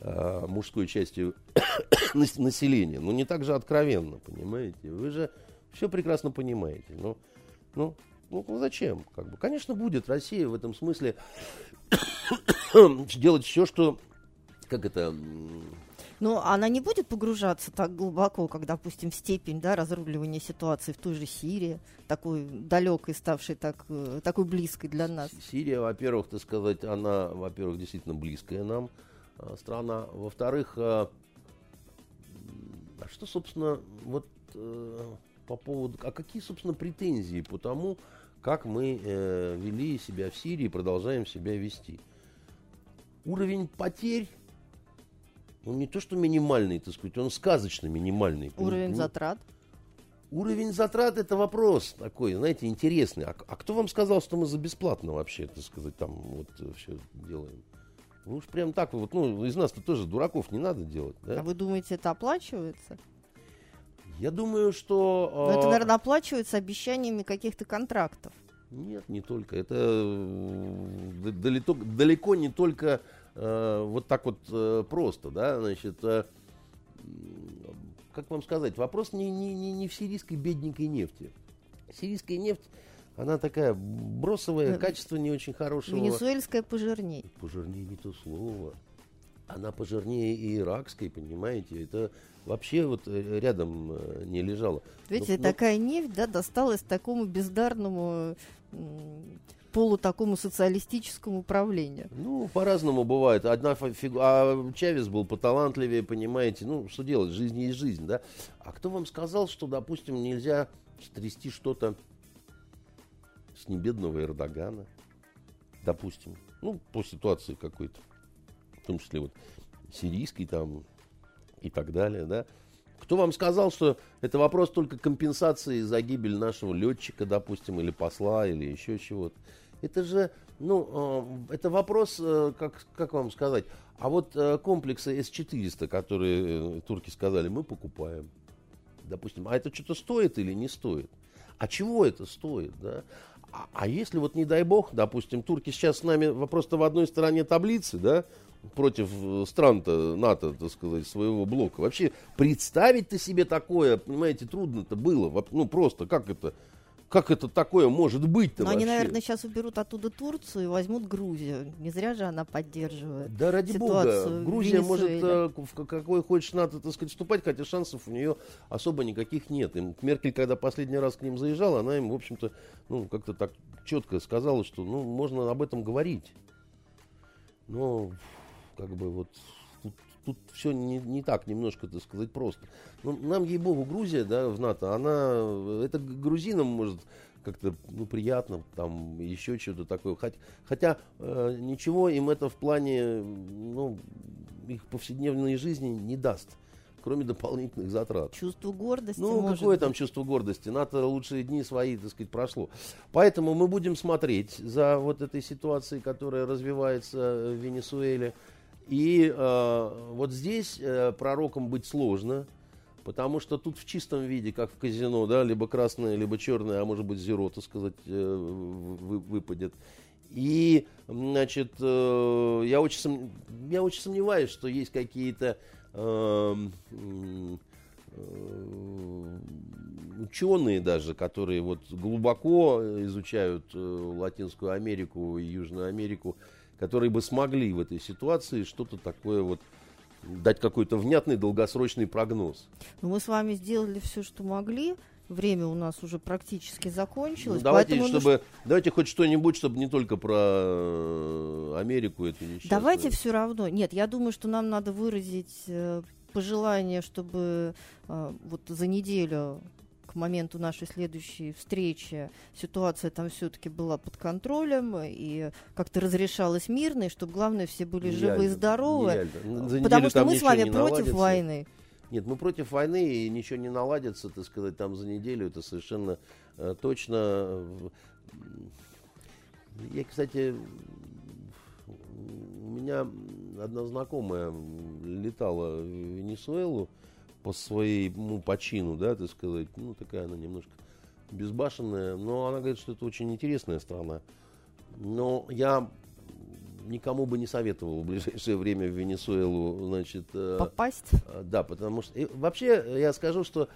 э, мужской частью населения. Ну, не так же откровенно, понимаете? Вы же все прекрасно понимаете. Ну, ну, ну, ну зачем? Как бы, конечно, будет Россия в этом смысле делать все, что, как это, но она не будет погружаться так глубоко, как, допустим, в степень да, разруливания ситуации в той же Сирии, такой далекой, ставшей так, э, такой близкой для нас. Сирия, во-первых, так сказать, она, во-первых, действительно близкая нам э, страна. Во-вторых, э, а что, собственно, вот по поводу, а какие, собственно, претензии по тому, как мы э, вели себя в Сирии и продолжаем себя вести? Уровень потерь он ну, не то, что минимальный, так сказать, он сказочно минимальный. Уровень ну, затрат? Уровень затрат это вопрос такой, знаете, интересный. А, а кто вам сказал, что мы за бесплатно вообще, так сказать, там вот все делаем? Ну уж прям так вот, ну, из нас-то тоже дураков не надо делать. Да? А вы думаете, это оплачивается? Я думаю, что... Но это, а, наверное, оплачивается обещаниями каких-то контрактов. Нет, не только. Это э, далеко, далеко не только э, вот так вот э, просто, да, значит, э, как вам сказать, вопрос не, не, не, не в сирийской бедненькой нефти. Сирийская нефть, она такая бросовая, да. качество не очень хорошего. Венесуэльская пожирнее. Пожирнее не то слово. Она пожирнее и иракской, понимаете? Это вообще вот э, рядом э, не лежало. Видите, но, такая нефть, да, досталась такому бездарному полу такому социалистическому правлению. Ну, по-разному бывает. Одна фигура, а Чавес был поталантливее, понимаете. Ну, что делать, жизнь есть жизнь, да. А кто вам сказал, что, допустим, нельзя стрясти что-то с небедного Эрдогана, допустим, ну, по ситуации какой-то, в том числе вот сирийский там и так далее, да. Кто вам сказал, что это вопрос только компенсации за гибель нашего летчика, допустим, или посла, или еще чего-то? Это же, ну, э, это вопрос, э, как, как вам сказать, а вот э, комплексы С-400, которые турки сказали, мы покупаем, допустим, а это что-то стоит или не стоит? А чего это стоит, да? А, а если вот, не дай бог, допустим, турки сейчас с нами просто в одной стороне таблицы, да, против стран-то НАТО, так сказать, своего блока. Вообще представить-то себе такое, понимаете, трудно-то было. Ну просто, как это? Как это такое может быть-то Но вообще? они, наверное, сейчас уберут оттуда Турцию и возьмут Грузию. Не зря же она поддерживает Да ради ситуацию бога, в Грузия может Венесуэле. э, в какой хочешь НАТО, так сказать, вступать, хотя шансов у нее особо никаких нет. И Меркель, когда последний раз к ним заезжала, она им, в общем-то, ну, как-то так четко сказала, что, ну, можно об этом говорить. Но, как бы, вот, тут, все не, не так немножко, так сказать, просто. Ну, нам, ей-богу, Грузия, да, в НАТО, она, это грузинам может как-то, ну, приятно, там, еще что-то такое. Хотя, хотя э, ничего им это в плане, ну, их повседневной жизни не даст, кроме дополнительных затрат. Чувство гордости. Ну, какое быть. там чувство гордости? НАТО лучшие дни свои, так сказать, прошло. Поэтому мы будем смотреть за вот этой ситуацией, которая развивается в Венесуэле. И э, вот здесь э, пророком быть сложно, потому что тут в чистом виде, как в казино, да, либо красное, либо черное, а может быть зеро, так сказать, э, вы- выпадет. И, значит, э, я, очень сом- я очень сомневаюсь, что есть какие-то э, ученые даже, которые вот глубоко изучают э, Латинскую Америку и Южную Америку, которые бы смогли в этой ситуации что-то такое вот дать какой-то внятный долгосрочный прогноз. Ну, мы с вами сделали все, что могли. Время у нас уже практически закончилось. Ну, давайте, чтобы, давайте хоть что-нибудь, чтобы не только про э, Америку это несчастную. Давайте все равно. Нет, я думаю, что нам надо выразить э, пожелание, чтобы э, вот за неделю к моменту нашей следующей встречи ситуация там все-таки была под контролем и как-то разрешалась мирно, и чтобы, главное, все были живы и Нереально, здоровы. нереально. Потому что мы с вами против наладится. войны. Нет, мы против войны, и ничего не наладится, так сказать, там за неделю, это совершенно э, точно. В- Я, кстати, у меня одна знакомая летала в Венесуэлу по своему почину, да, так сказать, ну, такая она немножко безбашенная, но она говорит, что это очень интересная страна. Но я никому бы не советовал в ближайшее время в Венесуэлу, значит, э, Попасть. а, Да, потому что... и вообще, я скажу, что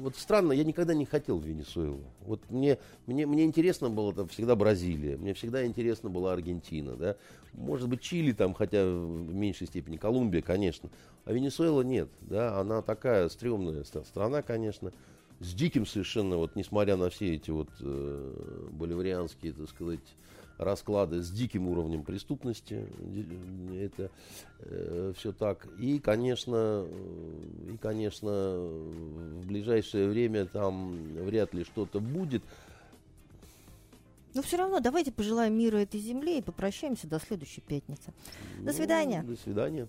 вот странно, я никогда не хотел в Венесуэлу. Вот мне, мне, мне интересно было там всегда Бразилия, мне всегда интересно была Аргентина, да. Может быть, Чили там, хотя в меньшей степени, Колумбия, конечно. А Венесуэла нет, да, она такая стрёмная страна, конечно, с диким совершенно, вот несмотря на все эти вот э, боливарианские, так сказать, расклады с диким уровнем преступности. Ди- Это все так. И, конечно, э, и, конечно, в ближайшее время там вряд ли что-то будет. Но все равно давайте пожелаем мира этой земле и попрощаемся до следующей пятницы. До свидания. Ну, до свидания.